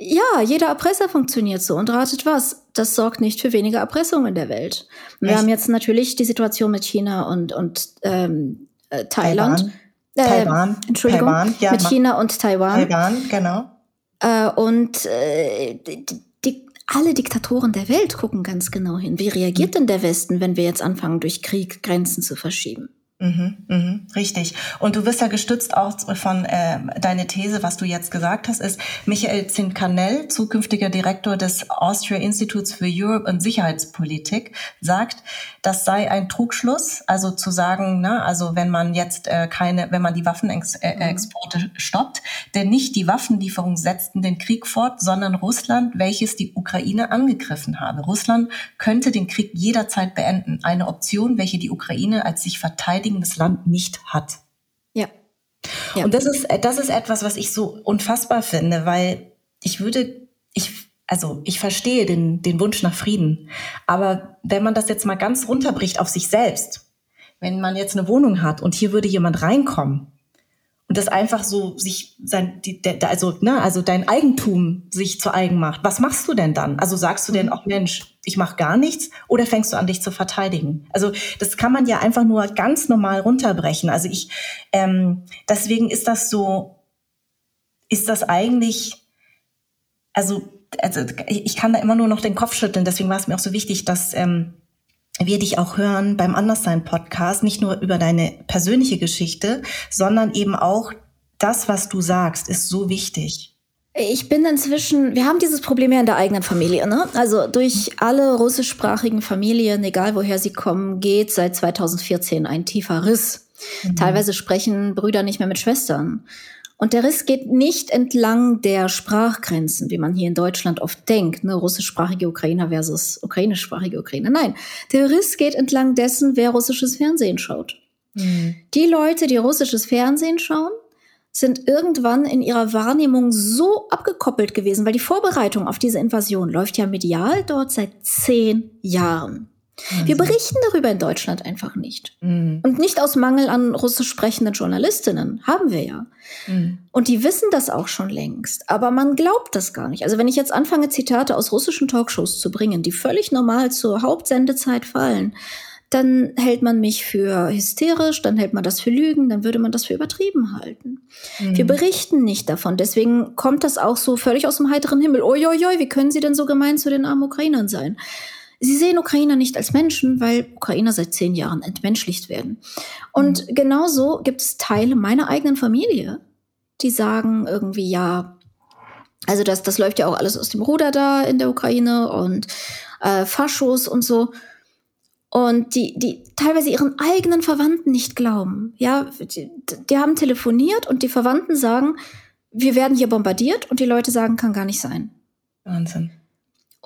ja, jeder Erpresser funktioniert so. Und ratet was? Das sorgt nicht für weniger Erpressung in der Welt. Wir Echt? haben jetzt natürlich die Situation mit China und, und ähm, äh, Thailand. Taiwan. Äh, Taiwan. Entschuldigung. Taiwan, ja, mit China und Taiwan. Taiwan, genau. Äh, und äh, die, die, alle Diktatoren der Welt gucken ganz genau hin. Wie reagiert denn der Westen, wenn wir jetzt anfangen, durch Krieg Grenzen zu verschieben? Mhm, mhm, richtig. Und du wirst ja gestützt auch von äh, deine These, was du jetzt gesagt hast, ist Michael Zinkanell, zukünftiger Direktor des Austria Institutes for Europe und Sicherheitspolitik, sagt, das sei ein Trugschluss, also zu sagen, na, also wenn man jetzt äh, keine, wenn man die Waffenexporte äh, mhm. stoppt, denn nicht die Waffenlieferung setzten den Krieg fort, sondern Russland, welches die Ukraine angegriffen habe. Russland könnte den Krieg jederzeit beenden, eine Option, welche die Ukraine als sich verteidigt verteidigendes Land nicht hat. Ja. ja. Und das ist, das ist etwas, was ich so unfassbar finde, weil ich würde, ich, also ich verstehe den, den Wunsch nach Frieden. Aber wenn man das jetzt mal ganz runterbricht auf sich selbst, wenn man jetzt eine Wohnung hat und hier würde jemand reinkommen und das einfach so sich sein, die, der, also ne, also dein Eigentum sich zu eigen macht. Was machst du denn dann? Also sagst du denn, auch Mensch, ich mache gar nichts, oder fängst du an, dich zu verteidigen? Also das kann man ja einfach nur ganz normal runterbrechen. Also ich, ähm, deswegen ist das so, ist das eigentlich, also, also ich kann da immer nur noch den Kopf schütteln. Deswegen war es mir auch so wichtig, dass ähm, wir dich auch hören beim Anderssein-Podcast, nicht nur über deine persönliche Geschichte, sondern eben auch das, was du sagst, ist so wichtig. Ich bin inzwischen, wir haben dieses Problem ja in der eigenen Familie, ne? Also durch alle russischsprachigen Familien, egal woher sie kommen, geht seit 2014 ein tiefer Riss. Mhm. Teilweise sprechen Brüder nicht mehr mit Schwestern. Und der Riss geht nicht entlang der Sprachgrenzen, wie man hier in Deutschland oft denkt, ne, russischsprachige Ukrainer versus ukrainischsprachige Ukrainer. Nein, der Riss geht entlang dessen, wer russisches Fernsehen schaut. Mhm. Die Leute, die russisches Fernsehen schauen, sind irgendwann in ihrer Wahrnehmung so abgekoppelt gewesen, weil die Vorbereitung auf diese Invasion läuft ja medial dort seit zehn Jahren. Wir berichten darüber in Deutschland einfach nicht. Mhm. Und nicht aus Mangel an russisch sprechenden Journalistinnen. Haben wir ja. Mhm. Und die wissen das auch schon längst. Aber man glaubt das gar nicht. Also wenn ich jetzt anfange, Zitate aus russischen Talkshows zu bringen, die völlig normal zur Hauptsendezeit fallen, dann hält man mich für hysterisch, dann hält man das für Lügen, dann würde man das für übertrieben halten. Mhm. Wir berichten nicht davon. Deswegen kommt das auch so völlig aus dem heiteren Himmel. Oi, wie können Sie denn so gemein zu den armen Ukrainern sein? Sie sehen Ukrainer nicht als Menschen, weil Ukrainer seit zehn Jahren entmenschlicht werden. Und mhm. genauso gibt es Teile meiner eigenen Familie, die sagen irgendwie, ja, also das, das läuft ja auch alles aus dem Ruder da in der Ukraine und äh, Faschos und so. Und die, die teilweise ihren eigenen Verwandten nicht glauben. Ja, die, die haben telefoniert und die Verwandten sagen, wir werden hier bombardiert und die Leute sagen, kann gar nicht sein. Wahnsinn.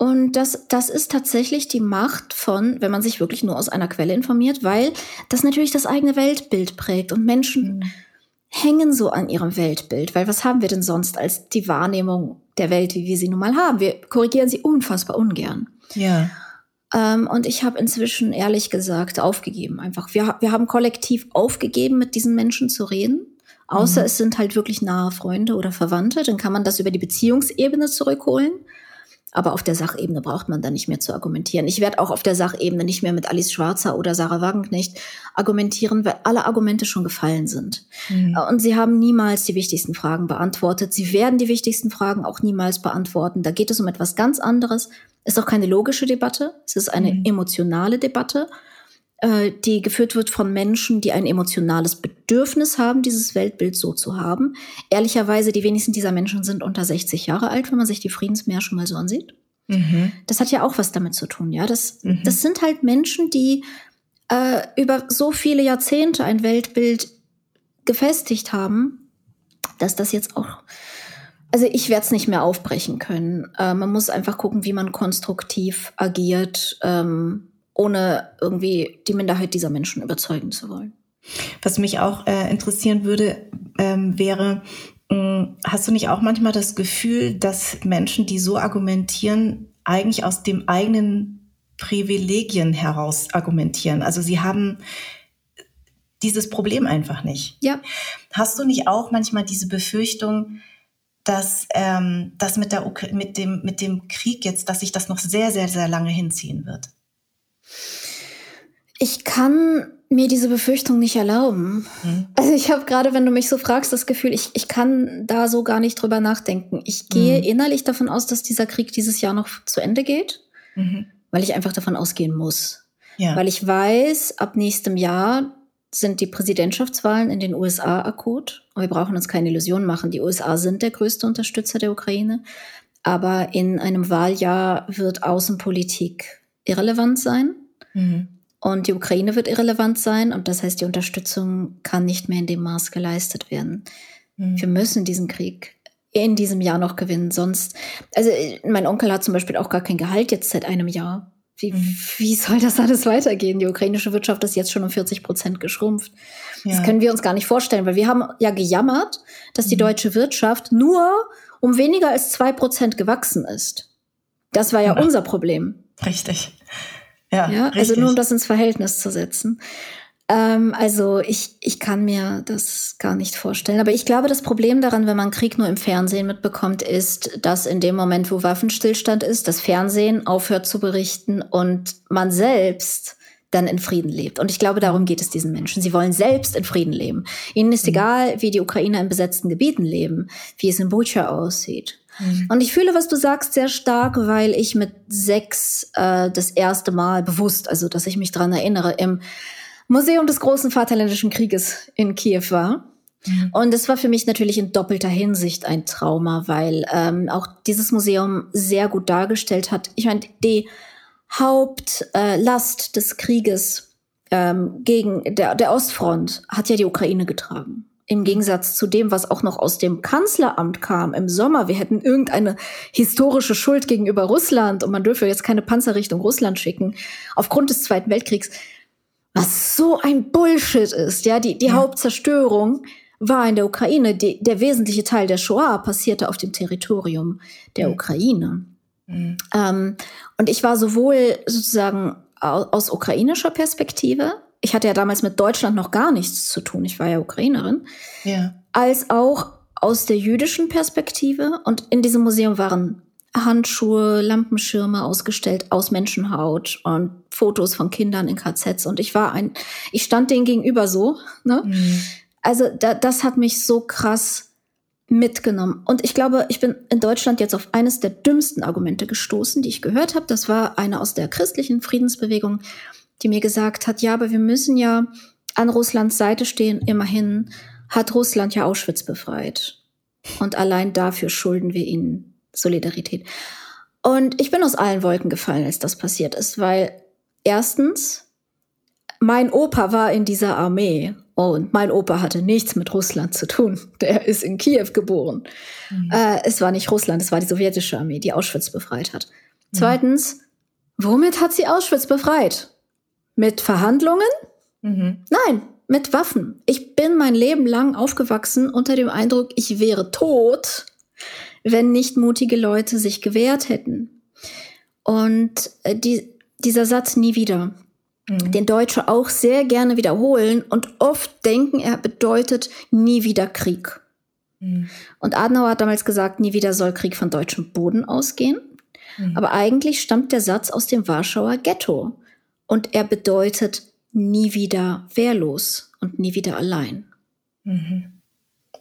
Und das, das ist tatsächlich die Macht von, wenn man sich wirklich nur aus einer Quelle informiert, weil das natürlich das eigene Weltbild prägt und Menschen mhm. hängen so an ihrem Weltbild, weil was haben wir denn sonst als die Wahrnehmung der Welt, wie wir sie nun mal haben? Wir korrigieren sie unfassbar ungern. Ja. Ähm, und ich habe inzwischen ehrlich gesagt aufgegeben. Einfach, wir, wir haben kollektiv aufgegeben, mit diesen Menschen zu reden. Außer mhm. es sind halt wirklich nahe Freunde oder Verwandte, dann kann man das über die Beziehungsebene zurückholen. Aber auf der Sachebene braucht man dann nicht mehr zu argumentieren. Ich werde auch auf der Sachebene nicht mehr mit Alice Schwarzer oder Sarah Wagenknecht argumentieren, weil alle Argumente schon gefallen sind. Mhm. Und sie haben niemals die wichtigsten Fragen beantwortet. Sie werden die wichtigsten Fragen auch niemals beantworten. Da geht es um etwas ganz anderes. Ist auch keine logische Debatte. Es ist eine mhm. emotionale Debatte. Äh, die geführt wird von Menschen, die ein emotionales Bedürfnis haben, dieses Weltbild so zu haben. Ehrlicherweise, die wenigsten dieser Menschen sind unter 60 Jahre alt, wenn man sich die Friedensmärsche mal so ansieht. Mhm. Das hat ja auch was damit zu tun, ja. Das, mhm. das sind halt Menschen, die äh, über so viele Jahrzehnte ein Weltbild gefestigt haben, dass das jetzt auch also ich werde es nicht mehr aufbrechen können. Äh, man muss einfach gucken, wie man konstruktiv agiert. Ähm, ohne irgendwie die Minderheit dieser Menschen überzeugen zu wollen. Was mich auch äh, interessieren würde, ähm, wäre, mh, hast du nicht auch manchmal das Gefühl, dass Menschen, die so argumentieren, eigentlich aus dem eigenen Privilegien heraus argumentieren? Also sie haben dieses Problem einfach nicht. Ja. Hast du nicht auch manchmal diese Befürchtung, dass ähm, das mit, der, mit, dem, mit dem Krieg jetzt, dass sich das noch sehr, sehr, sehr lange hinziehen wird? Ich kann mir diese Befürchtung nicht erlauben. Mhm. Also ich habe gerade, wenn du mich so fragst, das Gefühl, ich, ich kann da so gar nicht drüber nachdenken. Ich gehe mhm. innerlich davon aus, dass dieser Krieg dieses Jahr noch zu Ende geht, mhm. weil ich einfach davon ausgehen muss. Ja. Weil ich weiß, ab nächstem Jahr sind die Präsidentschaftswahlen in den USA akut. Und wir brauchen uns keine Illusionen machen. Die USA sind der größte Unterstützer der Ukraine. Aber in einem Wahljahr wird Außenpolitik irrelevant sein. Mhm. Und die Ukraine wird irrelevant sein. Und das heißt, die Unterstützung kann nicht mehr in dem Maß geleistet werden. Mhm. Wir müssen diesen Krieg in diesem Jahr noch gewinnen. Sonst, also mein Onkel hat zum Beispiel auch gar kein Gehalt jetzt seit einem Jahr. Wie, mhm. wie soll das alles weitergehen? Die ukrainische Wirtschaft ist jetzt schon um 40 Prozent geschrumpft. Ja. Das können wir uns gar nicht vorstellen, weil wir haben ja gejammert, dass die mhm. deutsche Wirtschaft nur um weniger als zwei Prozent gewachsen ist. Das war ja, ja. unser Problem. Richtig. Ja, ja also nur um das ins Verhältnis zu setzen. Ähm, also ich, ich kann mir das gar nicht vorstellen. Aber ich glaube, das Problem daran, wenn man Krieg nur im Fernsehen mitbekommt, ist, dass in dem Moment, wo Waffenstillstand ist, das Fernsehen aufhört zu berichten und man selbst dann in Frieden lebt. Und ich glaube, darum geht es diesen Menschen. Sie wollen selbst in Frieden leben. Ihnen ist mhm. egal, wie die Ukrainer in besetzten Gebieten leben, wie es in Bucha aussieht. Mhm. Und ich fühle, was du sagst, sehr stark, weil ich mit sechs äh, das erste Mal bewusst, also dass ich mich dran erinnere, im Museum des großen Vaterländischen Krieges in Kiew war. Mhm. Und es war für mich natürlich in doppelter Hinsicht ein Trauma, weil ähm, auch dieses Museum sehr gut dargestellt hat. Ich meine, die Hauptlast äh, des Krieges ähm, gegen der, der Ostfront hat ja die Ukraine getragen. Im Gegensatz zu dem, was auch noch aus dem Kanzleramt kam im Sommer. Wir hätten irgendeine historische Schuld gegenüber Russland und man dürfe jetzt keine Panzer Richtung Russland schicken aufgrund des Zweiten Weltkriegs. Was so ein Bullshit ist, ja, die, die ja. Hauptzerstörung war in der Ukraine. Die, der wesentliche Teil der Shoah passierte auf dem Territorium der mhm. Ukraine. Mhm. Ähm, und ich war sowohl sozusagen aus ukrainischer Perspektive, ich hatte ja damals mit Deutschland noch gar nichts zu tun, ich war ja Ukrainerin, ja. als auch aus der jüdischen Perspektive. Und in diesem Museum waren Handschuhe, Lampenschirme ausgestellt aus Menschenhaut und Fotos von Kindern in KZs. Und ich war ein, ich stand denen gegenüber so. Ne? Mhm. Also da, das hat mich so krass mitgenommen. Und ich glaube, ich bin in Deutschland jetzt auf eines der dümmsten Argumente gestoßen, die ich gehört habe. Das war eine aus der christlichen Friedensbewegung, die mir gesagt hat, ja, aber wir müssen ja an Russlands Seite stehen. Immerhin hat Russland ja Auschwitz befreit. Und allein dafür schulden wir ihnen Solidarität. Und ich bin aus allen Wolken gefallen, als das passiert ist, weil erstens, mein Opa war in dieser Armee und mein Opa hatte nichts mit Russland zu tun. Der ist in Kiew geboren. Mhm. Äh, es war nicht Russland, es war die sowjetische Armee, die Auschwitz befreit hat. Mhm. Zweitens, womit hat sie Auschwitz befreit? Mit Verhandlungen? Mhm. Nein, mit Waffen. Ich bin mein Leben lang aufgewachsen unter dem Eindruck, ich wäre tot, wenn nicht mutige Leute sich gewehrt hätten. Und äh, die, dieser Satz nie wieder, mhm. den Deutsche auch sehr gerne wiederholen und oft denken, er bedeutet nie wieder Krieg. Mhm. Und Adenauer hat damals gesagt, nie wieder soll Krieg von deutschem Boden ausgehen. Mhm. Aber eigentlich stammt der Satz aus dem Warschauer Ghetto. Und er bedeutet nie wieder wehrlos und nie wieder allein. Mhm.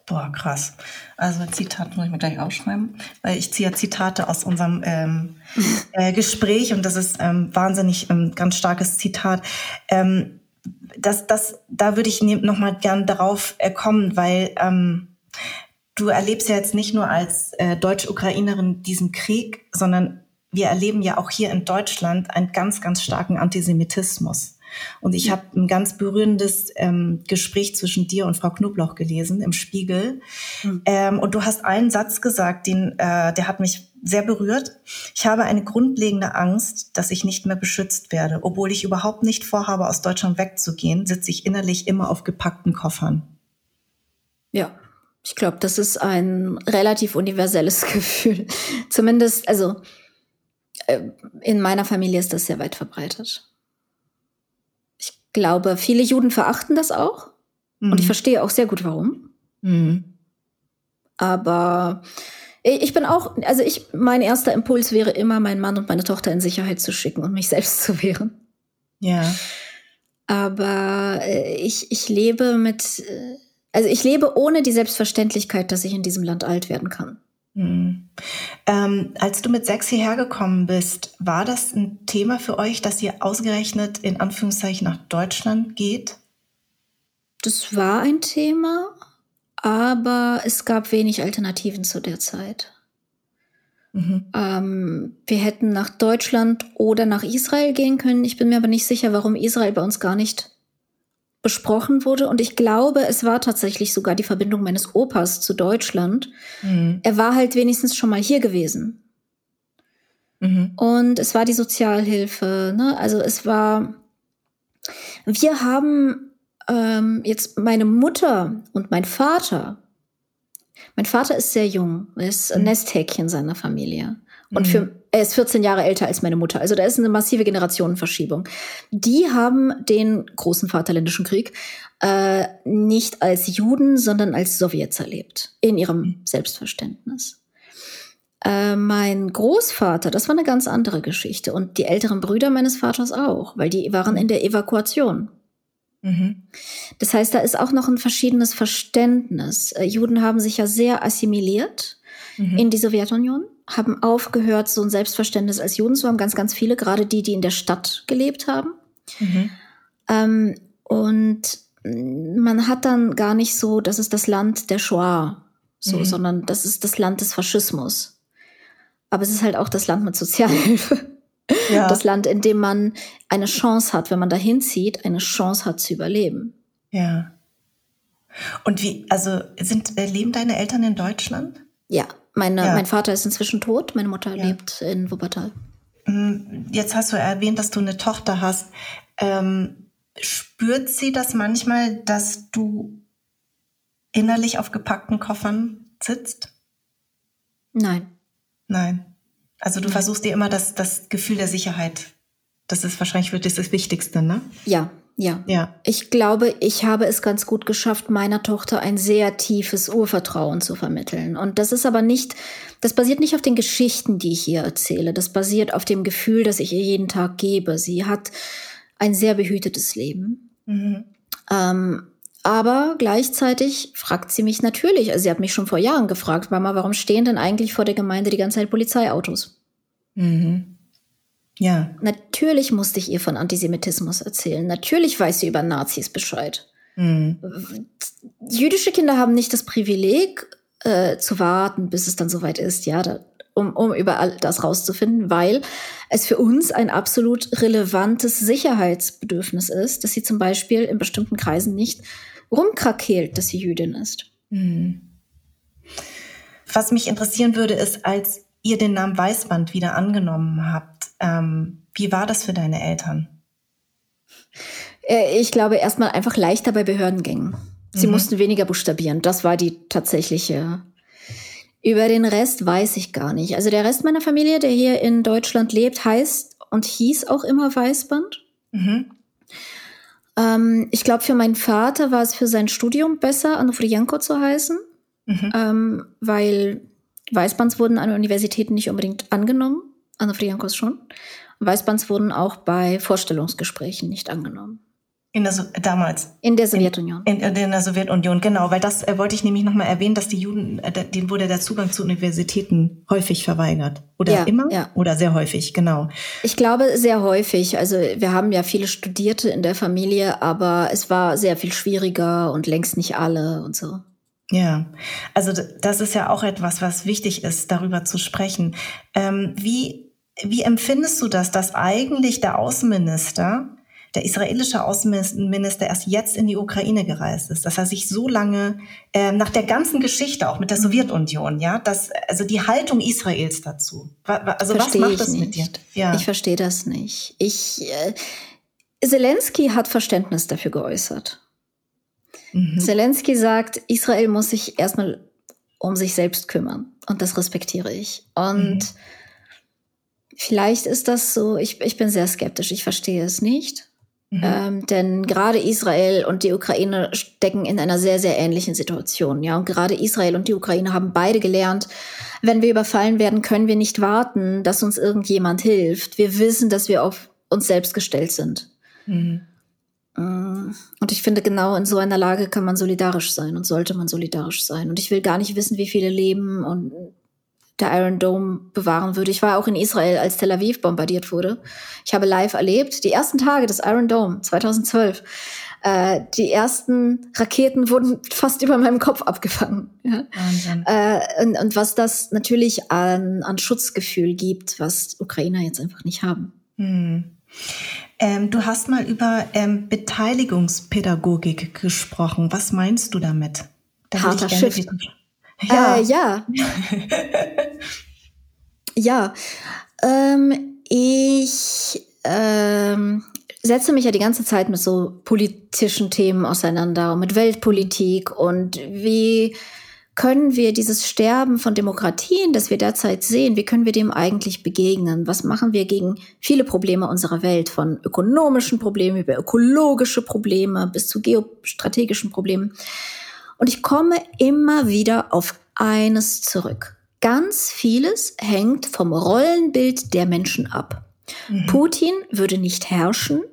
Boah, krass. Also Zitat muss ich mir gleich aufschreiben, weil ich ziehe Zitate aus unserem ähm, äh, Gespräch und das ist ähm, wahnsinnig ähm, ganz starkes Zitat. Ähm, das, das, da würde ich noch mal gern darauf äh, kommen, weil ähm, du erlebst ja jetzt nicht nur als äh, Deutsch-Ukrainerin diesen Krieg, sondern wir erleben ja auch hier in Deutschland einen ganz, ganz starken Antisemitismus. Und ich habe ein ganz berührendes ähm, Gespräch zwischen dir und Frau Knobloch gelesen im Spiegel. Mhm. Ähm, und du hast einen Satz gesagt, den, äh, der hat mich sehr berührt. Ich habe eine grundlegende Angst, dass ich nicht mehr beschützt werde. Obwohl ich überhaupt nicht vorhabe, aus Deutschland wegzugehen, sitze ich innerlich immer auf gepackten Koffern. Ja, ich glaube, das ist ein relativ universelles Gefühl. Zumindest, also in meiner Familie ist das sehr weit verbreitet glaube, viele Juden verachten das auch. Mhm. Und ich mhm. verstehe auch sehr gut, warum. Mhm. Aber ich bin auch, also ich, mein erster Impuls wäre immer, meinen Mann und meine Tochter in Sicherheit zu schicken und mich selbst zu wehren. Ja. Aber äh, ich, ich lebe mit, äh, also ich lebe ohne die Selbstverständlichkeit, dass ich in diesem Land alt werden kann. Mhm. Ähm, als du mit sechs hierher gekommen bist, war das ein Thema für euch, dass ihr ausgerechnet in Anführungszeichen nach Deutschland geht? Das war ein Thema, aber es gab wenig Alternativen zu der Zeit. Mhm. Ähm, wir hätten nach Deutschland oder nach Israel gehen können. Ich bin mir aber nicht sicher, warum Israel bei uns gar nicht besprochen wurde. Und ich glaube, es war tatsächlich sogar die Verbindung meines Opas zu Deutschland. Mhm. Er war halt wenigstens schon mal hier gewesen. Mhm. Und es war die Sozialhilfe. Ne? Also es war, wir haben ähm, jetzt meine Mutter und mein Vater. Mein Vater ist sehr jung, ist ein mhm. Nesthäkchen seiner Familie. Und mhm. für, er ist 14 Jahre älter als meine Mutter. Also da ist eine massive Generationenverschiebung. Die haben den großen Vaterländischen Krieg äh, nicht als Juden, sondern als Sowjets erlebt. In ihrem mhm. Selbstverständnis. Äh, mein Großvater, das war eine ganz andere Geschichte. Und die älteren Brüder meines Vaters auch, weil die waren in der Evakuation. Mhm. Das heißt, da ist auch noch ein verschiedenes Verständnis. Äh, Juden haben sich ja sehr assimiliert mhm. in die Sowjetunion haben aufgehört, so ein Selbstverständnis als Juden zu haben. Ganz, ganz viele, gerade die, die in der Stadt gelebt haben. Mhm. Ähm, und man hat dann gar nicht so, das ist das Land der Shoah, so, mhm. sondern das ist das Land des Faschismus. Aber es ist halt auch das Land mit Sozialhilfe. Ja. Das Land, in dem man eine Chance hat, wenn man dahin zieht, eine Chance hat zu überleben. Ja. Und wie, also sind, äh, leben deine Eltern in Deutschland? Ja. Meine, ja. Mein Vater ist inzwischen tot, meine Mutter ja. lebt in Wuppertal. Mm, jetzt hast du erwähnt, dass du eine Tochter hast. Ähm, spürt sie das manchmal, dass du innerlich auf gepackten Koffern sitzt? Nein. Nein. Also du Nein. versuchst dir immer das, das Gefühl der Sicherheit. Das ist wahrscheinlich wirklich das Wichtigste, ne? Ja, ja. ja. Ich glaube, ich habe es ganz gut geschafft, meiner Tochter ein sehr tiefes Urvertrauen zu vermitteln. Und das ist aber nicht, das basiert nicht auf den Geschichten, die ich ihr erzähle. Das basiert auf dem Gefühl, das ich ihr jeden Tag gebe. Sie hat ein sehr behütetes Leben. Mhm. Ähm, aber gleichzeitig fragt sie mich natürlich, also sie hat mich schon vor Jahren gefragt, Mama, warum stehen denn eigentlich vor der Gemeinde die ganze Zeit Polizeiautos? Mhm. Ja. Natürlich musste ich ihr von Antisemitismus erzählen. Natürlich weiß sie über Nazis Bescheid. Mhm. Jüdische Kinder haben nicht das Privileg, äh, zu warten, bis es dann soweit ist, ja, da, um, um über all das rauszufinden, weil es für uns ein absolut relevantes Sicherheitsbedürfnis ist, dass sie zum Beispiel in bestimmten Kreisen nicht rumkrakeelt, dass sie Jüdin ist. Mhm. Was mich interessieren würde, ist, als ihr den Namen Weißband wieder angenommen habt, ähm, wie war das für deine Eltern? Äh, ich glaube, erstmal einfach leichter bei Behördengängen. Sie mhm. mussten weniger buchstabieren. Das war die tatsächliche. Über den Rest weiß ich gar nicht. Also der Rest meiner Familie, der hier in Deutschland lebt, heißt und hieß auch immer Weißband. Mhm. Ähm, ich glaube, für meinen Vater war es für sein Studium besser, Anofrienko zu heißen, mhm. ähm, weil Weißbands wurden an Universitäten nicht unbedingt angenommen. Anna schon. Weißbands wurden auch bei Vorstellungsgesprächen nicht angenommen. In der, damals. In der Sowjetunion. In, in, in der Sowjetunion, genau, weil das äh, wollte ich nämlich nochmal erwähnen, dass die Juden, äh, denen wurde der Zugang zu Universitäten häufig verweigert. Oder ja, immer? Ja. Oder sehr häufig, genau. Ich glaube, sehr häufig. Also wir haben ja viele Studierte in der Familie, aber es war sehr viel schwieriger und längst nicht alle und so. Ja, also das ist ja auch etwas, was wichtig ist, darüber zu sprechen. Ähm, wie, wie empfindest du das, dass eigentlich der Außenminister, der israelische Außenminister erst jetzt in die Ukraine gereist ist, dass er sich so lange äh, nach der ganzen Geschichte auch mit der Sowjetunion, ja, dass also die Haltung Israels dazu. Also versteh was macht das nicht. mit dir? Ja. Ich verstehe das nicht. Ich äh, Zelensky hat Verständnis dafür geäußert. Mhm. Zelensky sagt, Israel muss sich erstmal um sich selbst kümmern. Und das respektiere ich. Und mhm. Vielleicht ist das so, ich, ich bin sehr skeptisch, ich verstehe es nicht. Mhm. Ähm, denn gerade Israel und die Ukraine stecken in einer sehr, sehr ähnlichen Situation. Ja, und gerade Israel und die Ukraine haben beide gelernt, wenn wir überfallen werden, können wir nicht warten, dass uns irgendjemand hilft. Wir wissen, dass wir auf uns selbst gestellt sind. Mhm. Mm. Und ich finde, genau in so einer Lage kann man solidarisch sein und sollte man solidarisch sein. Und ich will gar nicht wissen, wie viele Leben und der Iron Dome bewahren würde. Ich war auch in Israel, als Tel Aviv bombardiert wurde. Ich habe live erlebt, die ersten Tage des Iron Dome 2012. Äh, die ersten Raketen wurden fast über meinem Kopf abgefangen. Ja? Äh, und, und, was das natürlich an, an Schutzgefühl gibt, was Ukrainer jetzt einfach nicht haben. Hm. Ähm, du hast mal über ähm, Beteiligungspädagogik gesprochen. Was meinst du damit? Da Harter Shift. Ja. Äh, ja. ja. Ähm, ich ähm, setze mich ja die ganze Zeit mit so politischen Themen auseinander und mit Weltpolitik und wie können wir dieses Sterben von Demokratien, das wir derzeit sehen, wie können wir dem eigentlich begegnen? Was machen wir gegen viele Probleme unserer Welt, von ökonomischen Problemen über ökologische Probleme bis zu geostrategischen Problemen? Und ich komme immer wieder auf eines zurück. Ganz vieles hängt vom Rollenbild der Menschen ab. Mhm. Putin würde nicht herrschen,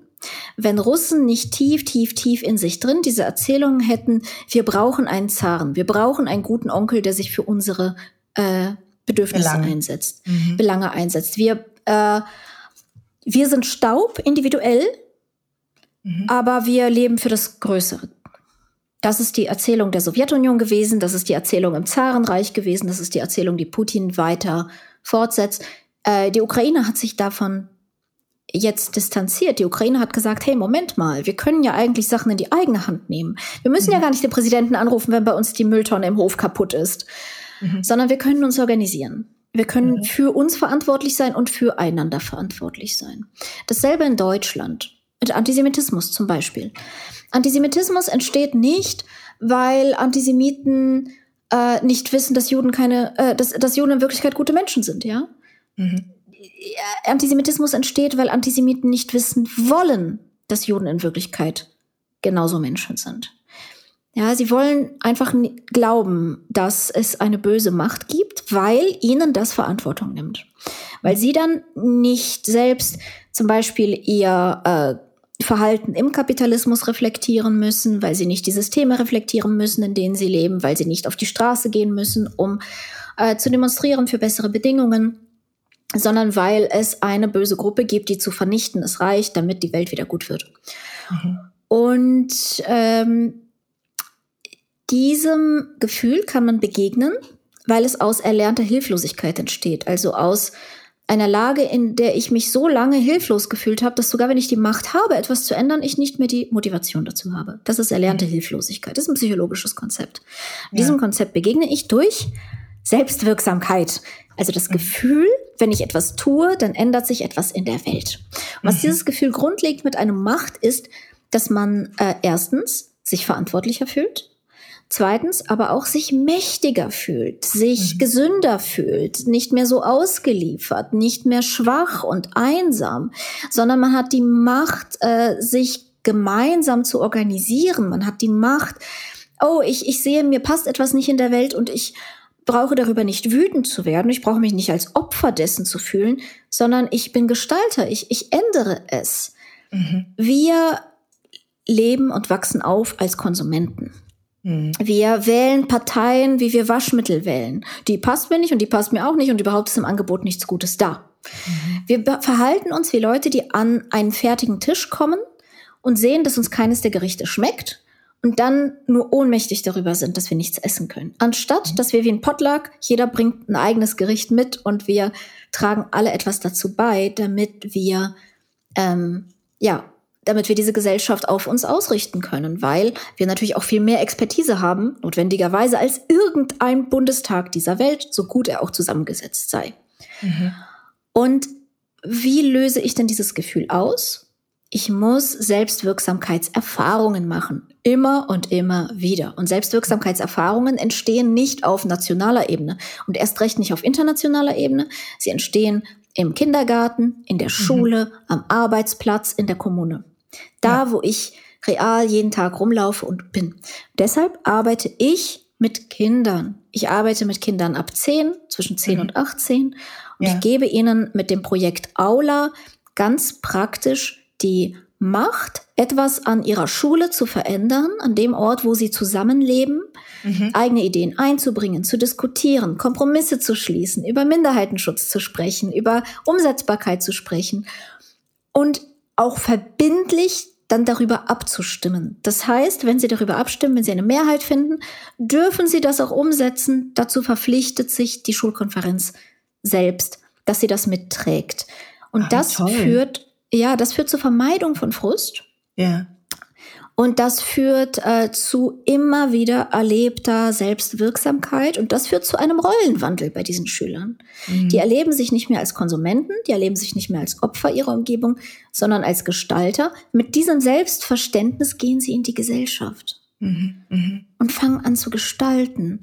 wenn Russen nicht tief, tief, tief in sich drin diese Erzählungen hätten, wir brauchen einen Zaren, wir brauchen einen guten Onkel, der sich für unsere äh, Bedürfnisse Belange. einsetzt, mhm. Belange einsetzt. Wir, äh, wir sind Staub individuell, mhm. aber wir leben für das Größere. Das ist die Erzählung der Sowjetunion gewesen, das ist die Erzählung im Zarenreich gewesen, das ist die Erzählung, die Putin weiter fortsetzt. Äh, die Ukraine hat sich davon jetzt distanziert. Die Ukraine hat gesagt, hey, Moment mal, wir können ja eigentlich Sachen in die eigene Hand nehmen. Wir müssen mhm. ja gar nicht den Präsidenten anrufen, wenn bei uns die Mülltonne im Hof kaputt ist, mhm. sondern wir können uns organisieren. Wir können mhm. für uns verantwortlich sein und füreinander verantwortlich sein. Dasselbe in Deutschland. Mit Antisemitismus zum Beispiel. Antisemitismus entsteht nicht, weil Antisemiten äh, nicht wissen, dass Juden keine, äh, dass, dass Juden in Wirklichkeit gute Menschen sind, ja? Mhm. Antisemitismus entsteht, weil Antisemiten nicht wissen wollen, dass Juden in Wirklichkeit genauso Menschen sind. Ja, sie wollen einfach glauben, dass es eine böse Macht gibt, weil ihnen das Verantwortung nimmt. Weil sie dann nicht selbst zum Beispiel ihr äh, Verhalten im Kapitalismus reflektieren müssen, weil sie nicht die Systeme reflektieren müssen, in denen sie leben, weil sie nicht auf die Straße gehen müssen, um äh, zu demonstrieren für bessere Bedingungen, sondern weil es eine böse Gruppe gibt, die zu vernichten es reicht, damit die Welt wieder gut wird. Mhm. Und ähm, diesem Gefühl kann man begegnen, weil es aus erlernter Hilflosigkeit entsteht, also aus einer Lage, in der ich mich so lange hilflos gefühlt habe, dass sogar wenn ich die Macht habe, etwas zu ändern, ich nicht mehr die Motivation dazu habe. Das ist erlernte mhm. Hilflosigkeit. Das ist ein psychologisches Konzept. Ja. Diesem Konzept begegne ich durch Selbstwirksamkeit. Also das mhm. Gefühl, wenn ich etwas tue, dann ändert sich etwas in der Welt. Und was mhm. dieses Gefühl grundlegend mit einem macht, ist, dass man äh, erstens sich verantwortlicher fühlt, Zweitens aber auch sich mächtiger fühlt, sich mhm. gesünder fühlt, nicht mehr so ausgeliefert, nicht mehr schwach und einsam, sondern man hat die Macht, äh, sich gemeinsam zu organisieren. Man hat die Macht, oh, ich, ich sehe, mir passt etwas nicht in der Welt und ich brauche darüber nicht wütend zu werden. Ich brauche mich nicht als Opfer dessen zu fühlen, sondern ich bin Gestalter. Ich, ich ändere es. Mhm. Wir leben und wachsen auf als Konsumenten. Mhm. Wir wählen Parteien, wie wir Waschmittel wählen. Die passt mir nicht und die passt mir auch nicht und überhaupt ist im Angebot nichts Gutes da. Mhm. Wir verhalten uns wie Leute, die an einen fertigen Tisch kommen und sehen, dass uns keines der Gerichte schmeckt und dann nur ohnmächtig darüber sind, dass wir nichts essen können. Anstatt, mhm. dass wir wie ein Potluck, jeder bringt ein eigenes Gericht mit und wir tragen alle etwas dazu bei, damit wir ähm, ja damit wir diese Gesellschaft auf uns ausrichten können, weil wir natürlich auch viel mehr Expertise haben, notwendigerweise als irgendein Bundestag dieser Welt, so gut er auch zusammengesetzt sei. Mhm. Und wie löse ich denn dieses Gefühl aus? Ich muss Selbstwirksamkeitserfahrungen machen. Immer und immer wieder. Und Selbstwirksamkeitserfahrungen entstehen nicht auf nationaler Ebene und erst recht nicht auf internationaler Ebene. Sie entstehen im Kindergarten, in der mhm. Schule, mhm. am Arbeitsplatz, in der Kommune. Da, ja. wo ich real jeden Tag rumlaufe und bin. Deshalb arbeite ich mit Kindern. Ich arbeite mit Kindern ab 10, zwischen 10 mhm. und 18. Und ja. ich gebe ihnen mit dem Projekt Aula ganz praktisch die Macht, etwas an ihrer Schule zu verändern, an dem Ort, wo sie zusammenleben, mhm. eigene Ideen einzubringen, zu diskutieren, Kompromisse zu schließen, über Minderheitenschutz zu sprechen, über Umsetzbarkeit zu sprechen. Und auch verbindlich dann darüber abzustimmen. Das heißt, wenn Sie darüber abstimmen, wenn Sie eine Mehrheit finden, dürfen Sie das auch umsetzen. Dazu verpflichtet sich die Schulkonferenz selbst, dass sie das mitträgt. Und ah, das toll. führt, ja, das führt zur Vermeidung von Frust. Ja. Und das führt äh, zu immer wieder erlebter Selbstwirksamkeit und das führt zu einem Rollenwandel bei diesen Schülern. Mhm. Die erleben sich nicht mehr als Konsumenten, die erleben sich nicht mehr als Opfer ihrer Umgebung, sondern als Gestalter. Mit diesem Selbstverständnis gehen sie in die Gesellschaft mhm. Mhm. und fangen an zu gestalten.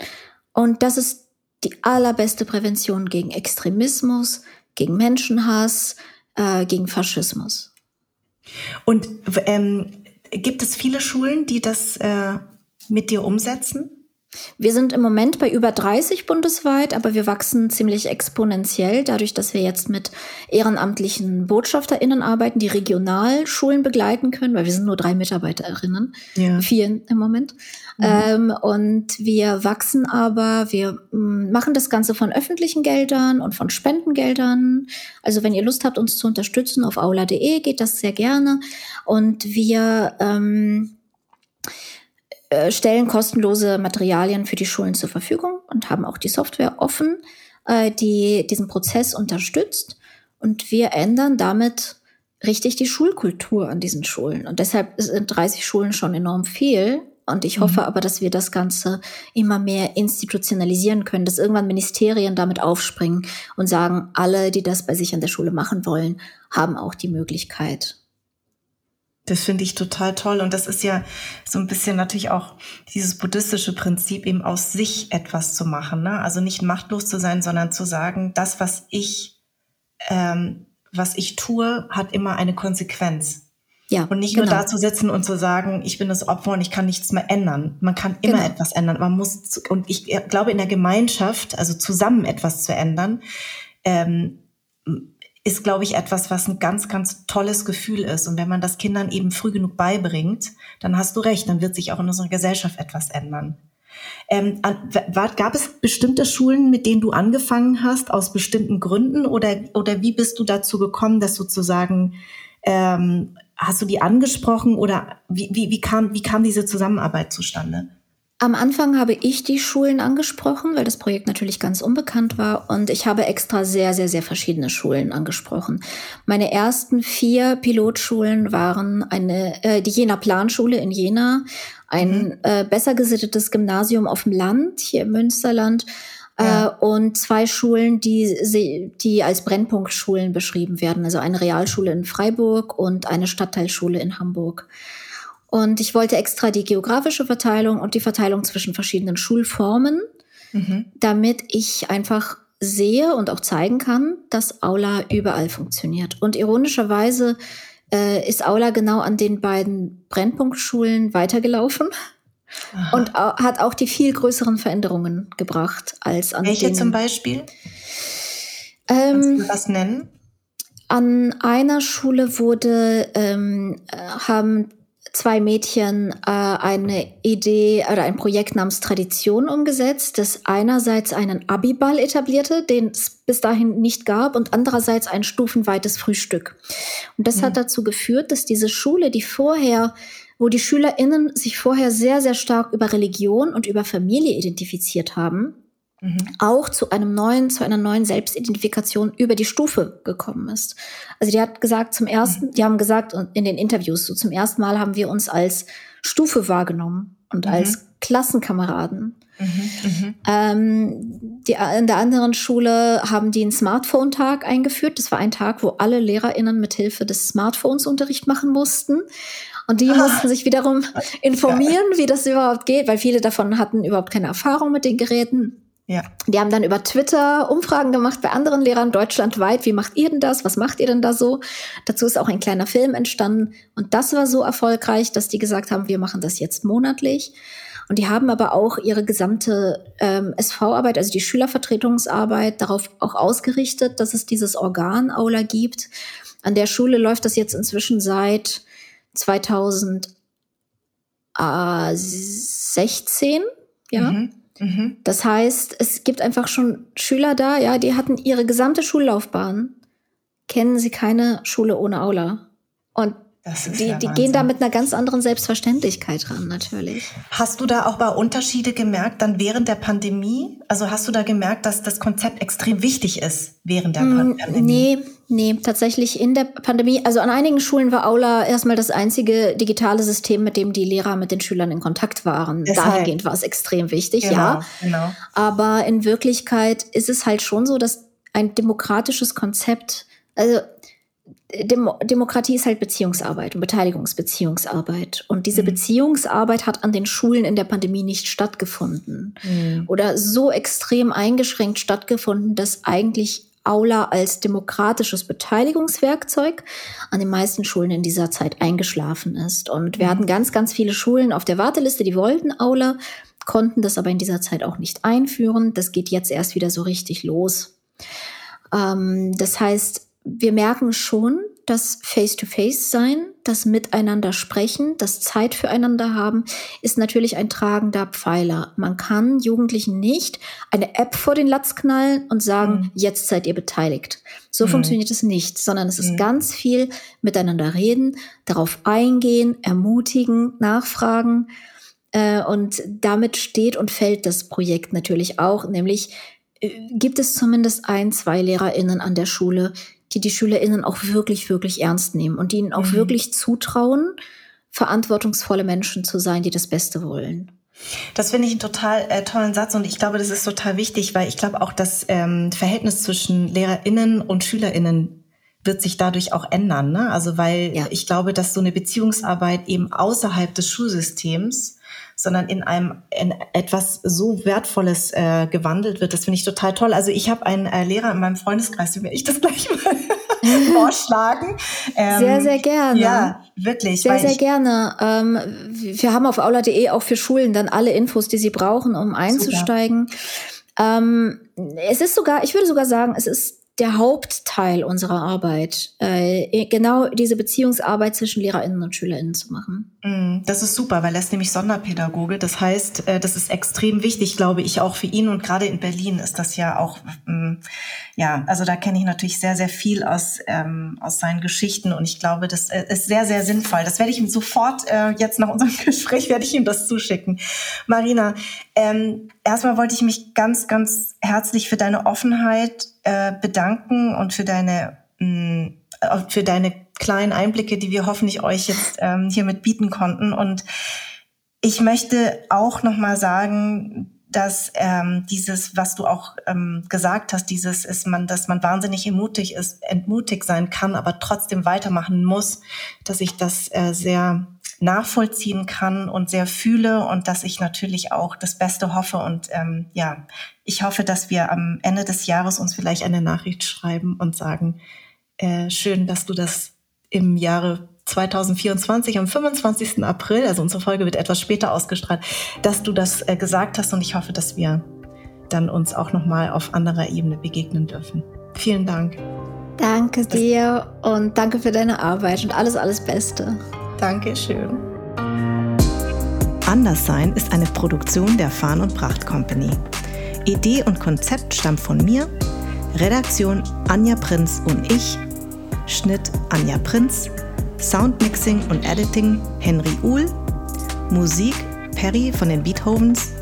Und das ist die allerbeste Prävention gegen Extremismus, gegen Menschenhass, äh, gegen Faschismus. Und ähm, Gibt es viele Schulen, die das äh, mit dir umsetzen? Wir sind im Moment bei über 30 bundesweit, aber wir wachsen ziemlich exponentiell, dadurch, dass wir jetzt mit ehrenamtlichen BotschafterInnen arbeiten, die Regionalschulen begleiten können, weil wir sind nur drei MitarbeiterInnen, ja. vier im Moment. Mhm. Ähm, und wir wachsen aber, wir mm, machen das Ganze von öffentlichen Geldern und von Spendengeldern. Also wenn ihr Lust habt, uns zu unterstützen, auf aula.de geht das sehr gerne. Und wir ähm, äh, stellen kostenlose Materialien für die Schulen zur Verfügung und haben auch die Software offen, äh, die diesen Prozess unterstützt. Und wir ändern damit richtig die Schulkultur an diesen Schulen. Und deshalb sind 30 Schulen schon enorm viel. Und ich hoffe mhm. aber, dass wir das Ganze immer mehr institutionalisieren können, dass irgendwann Ministerien damit aufspringen und sagen, alle, die das bei sich an der Schule machen wollen, haben auch die Möglichkeit. Das finde ich total toll. Und das ist ja so ein bisschen natürlich auch dieses buddhistische Prinzip, eben aus sich etwas zu machen. Ne? Also nicht machtlos zu sein, sondern zu sagen, das, was ich, ähm, was ich tue, hat immer eine Konsequenz. Ja, und nicht genau. nur da zu sitzen und zu sagen, ich bin das Opfer und ich kann nichts mehr ändern. Man kann immer genau. etwas ändern. Man muss, und ich glaube, in der Gemeinschaft, also zusammen etwas zu ändern, ähm, ist, glaube ich, etwas, was ein ganz, ganz tolles Gefühl ist. Und wenn man das Kindern eben früh genug beibringt, dann hast du recht, dann wird sich auch in unserer Gesellschaft etwas ändern. Ähm, gab es bestimmte Schulen, mit denen du angefangen hast, aus bestimmten Gründen? Oder, oder wie bist du dazu gekommen, dass sozusagen, ähm, hast du die angesprochen oder wie, wie, wie, kam, wie kam diese Zusammenarbeit zustande? Am Anfang habe ich die Schulen angesprochen, weil das Projekt natürlich ganz unbekannt war. Und ich habe extra sehr, sehr, sehr verschiedene Schulen angesprochen. Meine ersten vier Pilotschulen waren eine, äh, die Jena Planschule in Jena, ein mhm. äh, besser gesittetes Gymnasium auf dem Land, hier im Münsterland, äh, ja. äh, und zwei Schulen, die, die als Brennpunktschulen beschrieben werden. Also eine Realschule in Freiburg und eine Stadtteilschule in Hamburg. Und ich wollte extra die geografische Verteilung und die Verteilung zwischen verschiedenen Schulformen, mhm. damit ich einfach sehe und auch zeigen kann, dass Aula überall funktioniert. Und ironischerweise äh, ist Aula genau an den beiden Brennpunktschulen weitergelaufen. Aha. Und hat auch die viel größeren Veränderungen gebracht als an Welche denen, zum Beispiel? Ähm, Kannst du was nennen? An einer Schule wurde, ähm, äh, haben zwei Mädchen äh, eine Idee oder ein Projekt namens Tradition umgesetzt, das einerseits einen Abiball etablierte, den es bis dahin nicht gab, und andererseits ein stufenweites Frühstück. Und das mhm. hat dazu geführt, dass diese Schule, die vorher wo die SchülerInnen sich vorher sehr, sehr stark über Religion und über Familie identifiziert haben, mhm. auch zu einem neuen, zu einer neuen Selbstidentifikation über die Stufe gekommen ist. Also die hat gesagt, zum ersten, mhm. die haben gesagt in den Interviews, so zum ersten Mal haben wir uns als Stufe wahrgenommen und mhm. als Klassenkameraden. Mhm, mhm. ähm, die, in der anderen Schule haben die einen Smartphone-Tag eingeführt. Das war ein Tag, wo alle LehrerInnen mit Hilfe des Smartphones Unterricht machen mussten. Und die mussten sich wiederum informieren, wie das überhaupt geht, weil viele davon hatten überhaupt keine Erfahrung mit den Geräten. Ja. Die haben dann über Twitter Umfragen gemacht bei anderen Lehrern deutschlandweit. Wie macht ihr denn das? Was macht ihr denn da so? Dazu ist auch ein kleiner Film entstanden. Und das war so erfolgreich, dass die gesagt haben, wir machen das jetzt monatlich. Und die haben aber auch ihre gesamte ähm, SV-Arbeit, also die Schülervertretungsarbeit, darauf auch ausgerichtet, dass es dieses Organ Aula gibt. An der Schule läuft das jetzt inzwischen seit 2016, ja. Mhm. Mhm. Das heißt, es gibt einfach schon Schüler da, ja, die hatten ihre gesamte Schullaufbahn, kennen sie keine Schule ohne Aula. Und die, ja die gehen da mit einer ganz anderen Selbstverständlichkeit ran, natürlich. Hast du da auch mal Unterschiede gemerkt, dann während der Pandemie? Also hast du da gemerkt, dass das Konzept extrem wichtig ist während der mm, Pandemie? Nee, nee, tatsächlich in der Pandemie. Also an einigen Schulen war Aula erstmal das einzige digitale System, mit dem die Lehrer mit den Schülern in Kontakt waren. Deshalb. Dahingehend war es extrem wichtig, genau, ja. Genau. Aber in Wirklichkeit ist es halt schon so, dass ein demokratisches Konzept, also Dem Demokratie ist halt Beziehungsarbeit und Beteiligungsbeziehungsarbeit. Und diese mhm. Beziehungsarbeit hat an den Schulen in der Pandemie nicht stattgefunden mhm. oder so extrem eingeschränkt stattgefunden, dass eigentlich Aula als demokratisches Beteiligungswerkzeug an den meisten Schulen in dieser Zeit eingeschlafen ist. Und wir mhm. hatten ganz, ganz viele Schulen auf der Warteliste, die wollten Aula, konnten das aber in dieser Zeit auch nicht einführen. Das geht jetzt erst wieder so richtig los. Ähm, das heißt, wir merken schon, dass Face-to-Face sein, das Miteinander sprechen, das Zeit füreinander haben, ist natürlich ein tragender Pfeiler. Man kann Jugendlichen nicht eine App vor den Latz knallen und sagen, mhm. jetzt seid ihr beteiligt. So mhm. funktioniert es nicht, sondern es ist mhm. ganz viel miteinander reden, darauf eingehen, ermutigen, nachfragen. Äh, und damit steht und fällt das Projekt natürlich auch, nämlich äh, gibt es zumindest ein, zwei LehrerInnen an der Schule, die die SchülerInnen auch wirklich, wirklich ernst nehmen und ihnen auch mhm. wirklich zutrauen, verantwortungsvolle Menschen zu sein, die das Beste wollen. Das finde ich einen total äh, tollen Satz und ich glaube, das ist total wichtig, weil ich glaube auch, das ähm, Verhältnis zwischen LehrerInnen und SchülerInnen wird sich dadurch auch ändern. Ne? Also weil ja. ich glaube, dass so eine Beziehungsarbeit eben außerhalb des Schulsystems sondern in einem in etwas so Wertvolles äh, gewandelt wird. Das finde ich total toll. Also ich habe einen äh, Lehrer in meinem Freundeskreis, den werde ich das gleich mal vorschlagen. Ähm, sehr, sehr gerne. Ja, wirklich. Sehr, sehr gerne. Ähm, wir haben auf aula.de auch für Schulen dann alle Infos, die sie brauchen, um einzusteigen. Ähm, es ist sogar, ich würde sogar sagen, es ist der Hauptteil unserer Arbeit, äh, genau diese Beziehungsarbeit zwischen LehrerInnen und SchülerInnen zu machen. Mm, das ist super, weil er ist nämlich Sonderpädagoge. Das heißt, äh, das ist extrem wichtig, glaube ich, auch für ihn. Und gerade in Berlin ist das ja auch, mm, ja, also da kenne ich natürlich sehr, sehr viel aus, ähm, aus seinen Geschichten. Und ich glaube, das äh, ist sehr, sehr sinnvoll. Das werde ich ihm sofort, äh, jetzt nach unserem Gespräch, werde ich ihm das zuschicken. Marina, ähm, erstmal wollte ich mich ganz, ganz herzlich für deine Offenheit äh, bedanken und für deine mh, mm, für deine kleinen Einblicke, die wir hoffentlich euch jetzt ähm, hiermit bieten konnten. Und ich möchte auch noch mal sagen, dass ähm, dieses, was du auch ähm, gesagt hast, dieses ist man, dass man wahnsinnig ermutigt ist, entmutigt sein kann, aber trotzdem weitermachen muss, dass ich das äh, sehr nachvollziehen kann und sehr fühle und dass ich natürlich auch das Beste hoffe. Und ähm, ja, ich hoffe, dass wir am Ende des Jahres uns vielleicht eine Nachricht schreiben und sagen, äh, schön, dass du das im Jahre 2024 am 25. April, also unsere Folge wird etwas später ausgestrahlt, dass du das äh, gesagt hast und ich hoffe, dass wir dann uns auch noch mal auf anderer Ebene begegnen dürfen. Vielen Dank. Danke dir und danke für deine Arbeit und alles, alles Beste. Dankeschön. Anderssein ist eine Produktion der Farn und Pracht Company. Idee und Konzept stammt von mir, Redaktion Anja Prinz und ich, Schnitt Anja Prinz, Soundmixing und Editing Henry Uhl, Musik Perry von den Beethovens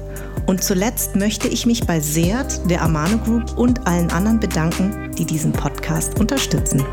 und zuletzt möchte ich mich bei Seat, der Amano Group und allen anderen bedanken, die diesen Podcast unterstützen.